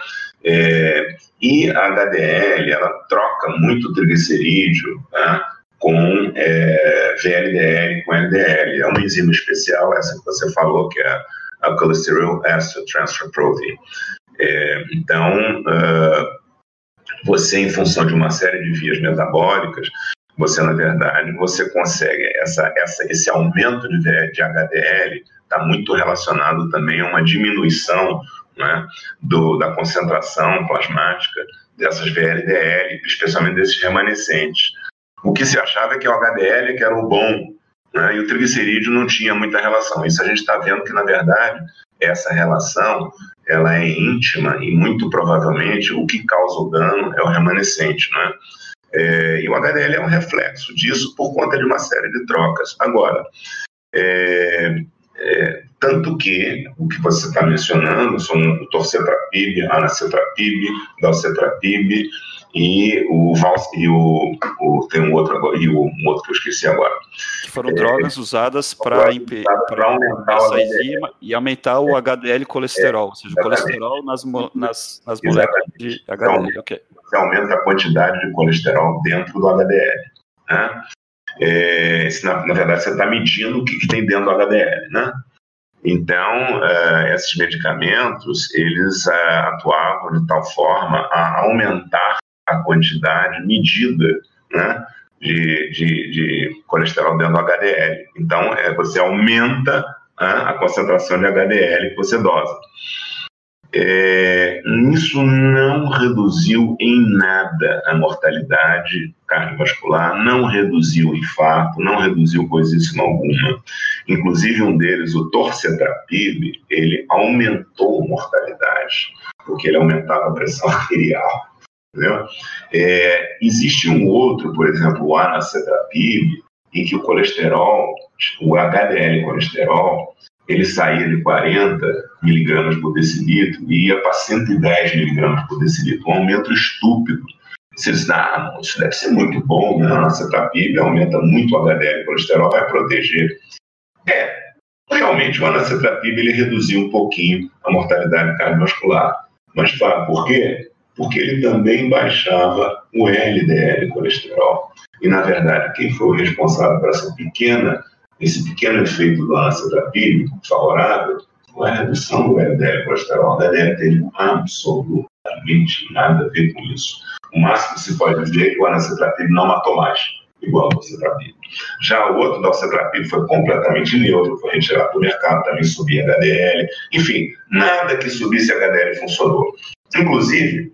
Speaker 2: É, e a HDL, ela troca muito triglicerídeo né, com é, VLDL, com LDL. É uma enzima especial, essa que você falou, que é a Cholesterol Ester Transfer Protein. É, então, uh, você, em função de uma série de vias metabólicas, você, na verdade, você consegue, essa, essa, esse aumento de, de HDL está muito relacionado também a uma diminuição né, do, da concentração plasmática dessas VLDL, especialmente desses remanescentes. O que se achava é que o HDL que era o bom, né, e o triglicerídeo não tinha muita relação. Isso a gente está vendo que, na verdade, essa relação ela é íntima e muito provavelmente o que causa o dano é o remanescente, né? É, e o HDL é um reflexo disso por conta de uma série de trocas. Agora, é, é, tanto que o que você está mencionando são o torcetrapib, anacetrapib, dalcetrapib e o Vals, e o, o, tem um outro agora, e o um outro que eu esqueci agora.
Speaker 1: Que foram é, drogas usadas para aumentar essa enzima e aumentar o HDL colesterol, é, ou seja, o colesterol nas, nas, nas moléculas de HDL. Então, okay.
Speaker 2: Você aumenta a quantidade de colesterol dentro do HDL. Né? é, na, na, verdade você está medindo o que, que, tem dentro do HDL, né? Então, uh, esses medicamentos, eles uh, atuavam de tal forma a aumentar a quantidade medida né, de, de, de colesterol dentro do HDL. Então, é, você aumenta uh, a concentração de HDL que você dosa. É, isso não reduziu em nada a mortalidade cardiovascular, não reduziu o infarto, não reduziu coisíssima alguma. Inclusive, um deles, o torcetrapib, ele aumentou a mortalidade, porque ele aumentava a pressão arterial. Entendeu? É, existe um outro, por exemplo, o anacetrapib, em que o colesterol, o HDL colesterol, ele saía de 40 miligramas por decilitro e ia para 110 miligramas por decilitro, um aumento estúpido. Você diz, ah, não, isso deve ser muito bom, né? a nossa terapia aumenta muito o HDL, colesterol vai proteger. É, realmente o anacetrapib ele reduziu um pouquinho a mortalidade cardiovascular. Mas tá, por quê? Porque ele também baixava o LDL, colesterol. E, na verdade, quem foi o responsável por essa pequena, esse pequeno efeito do anacetrapib favorável foi a redução do LDL colesterol. O LDL teve absolutamente nada a ver com isso. O máximo que se pode dizer é que o anacetrapib não matou mais igual ao ocetrapib. Já o outro da ocetrapib foi completamente neutro, foi retirado do mercado, também subia HDL, enfim, nada que subisse HDL funcionou. Inclusive,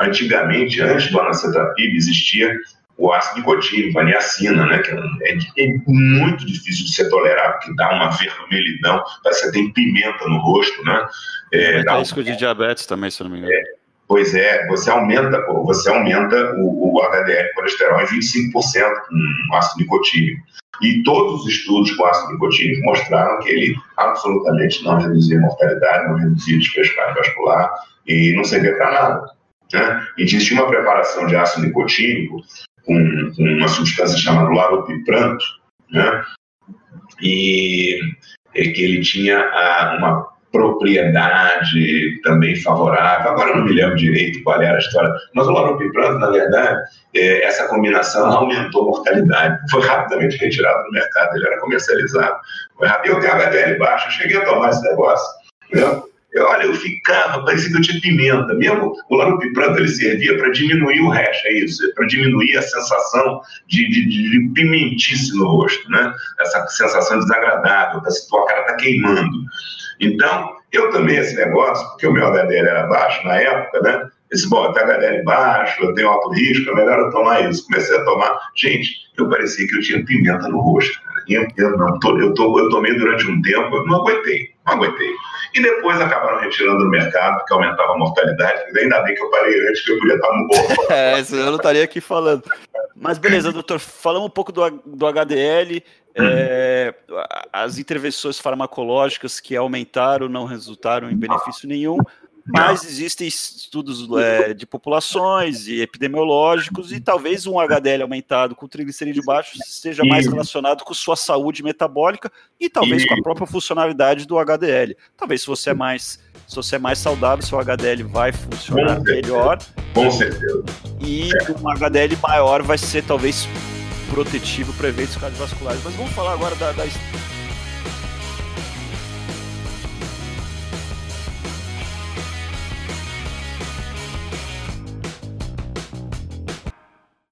Speaker 2: antigamente, antes do anacetrapib, existia o ácido nicotínico, a niacina, né, que é, é, muito difícil de ser tolerado, que dá uma vermelhidão, você tem pimenta no rosto, né?
Speaker 1: É, é risco um... de diabetes também, se não me engano. É,
Speaker 2: Pois é, você aumenta, você aumenta o, o HDL colesterol em 25% com ácido nicotínico. E todos os estudos com ácido nicotínico mostraram que ele absolutamente não reduzia mortalidade, não reduzia despejo cardiovascular e não servia para nada. Né? Existia uma preparação de ácido nicotínico com, com uma substância chamada laropipranto, né? e, e que ele tinha a, uma propriedade também favorável. Agora eu não me lembro direito qual era a história, mas o laropipranto, na verdade, é, essa combinação aumentou a mortalidade. Foi rapidamente retirado do mercado, ele era comercializado. Eu tenho HDL baixo, cheguei a tomar esse negócio. Entendeu? Eu, olha, eu ficava, parecia que eu tinha pimenta. Mesmo o laropipranto ele servia para diminuir o resto, é isso, para diminuir a sensação de, de, de, pimentice no rosto, né? Essa sensação desagradável, da tua cara tá queimando. Então, eu tomei esse negócio, porque o meu HDL era baixo na época, né? Disse, bom, tenho HDL baixo, eu tenho alto risco, é melhor eu tomar isso. Comecei a tomar. Gente, eu parecia que eu tinha pimenta no rosto. Eu, eu, não, eu, to, eu tomei durante um tempo, eu não aguentei, não aguentei. E depois acabaram retirando do mercado, porque aumentava a mortalidade. Ainda bem que eu parei antes, que eu podia estar morto. [laughs]
Speaker 1: é, eu não estaria aqui falando. Mas beleza, doutor, falamos um pouco do, do HDL. É, as intervenções farmacológicas que aumentaram não resultaram em benefício nenhum, mas existem estudos é, de populações e epidemiológicos e talvez um HDL aumentado com triglicerídeo baixo seja mais relacionado com sua saúde metabólica e talvez com a própria funcionalidade do HDL. Talvez se você é mais se você é mais saudável, seu HDL vai funcionar melhor.
Speaker 2: Com certeza.
Speaker 1: E um HDL maior vai ser talvez protetivo para eventos cardiovasculares. Mas vamos falar agora da, da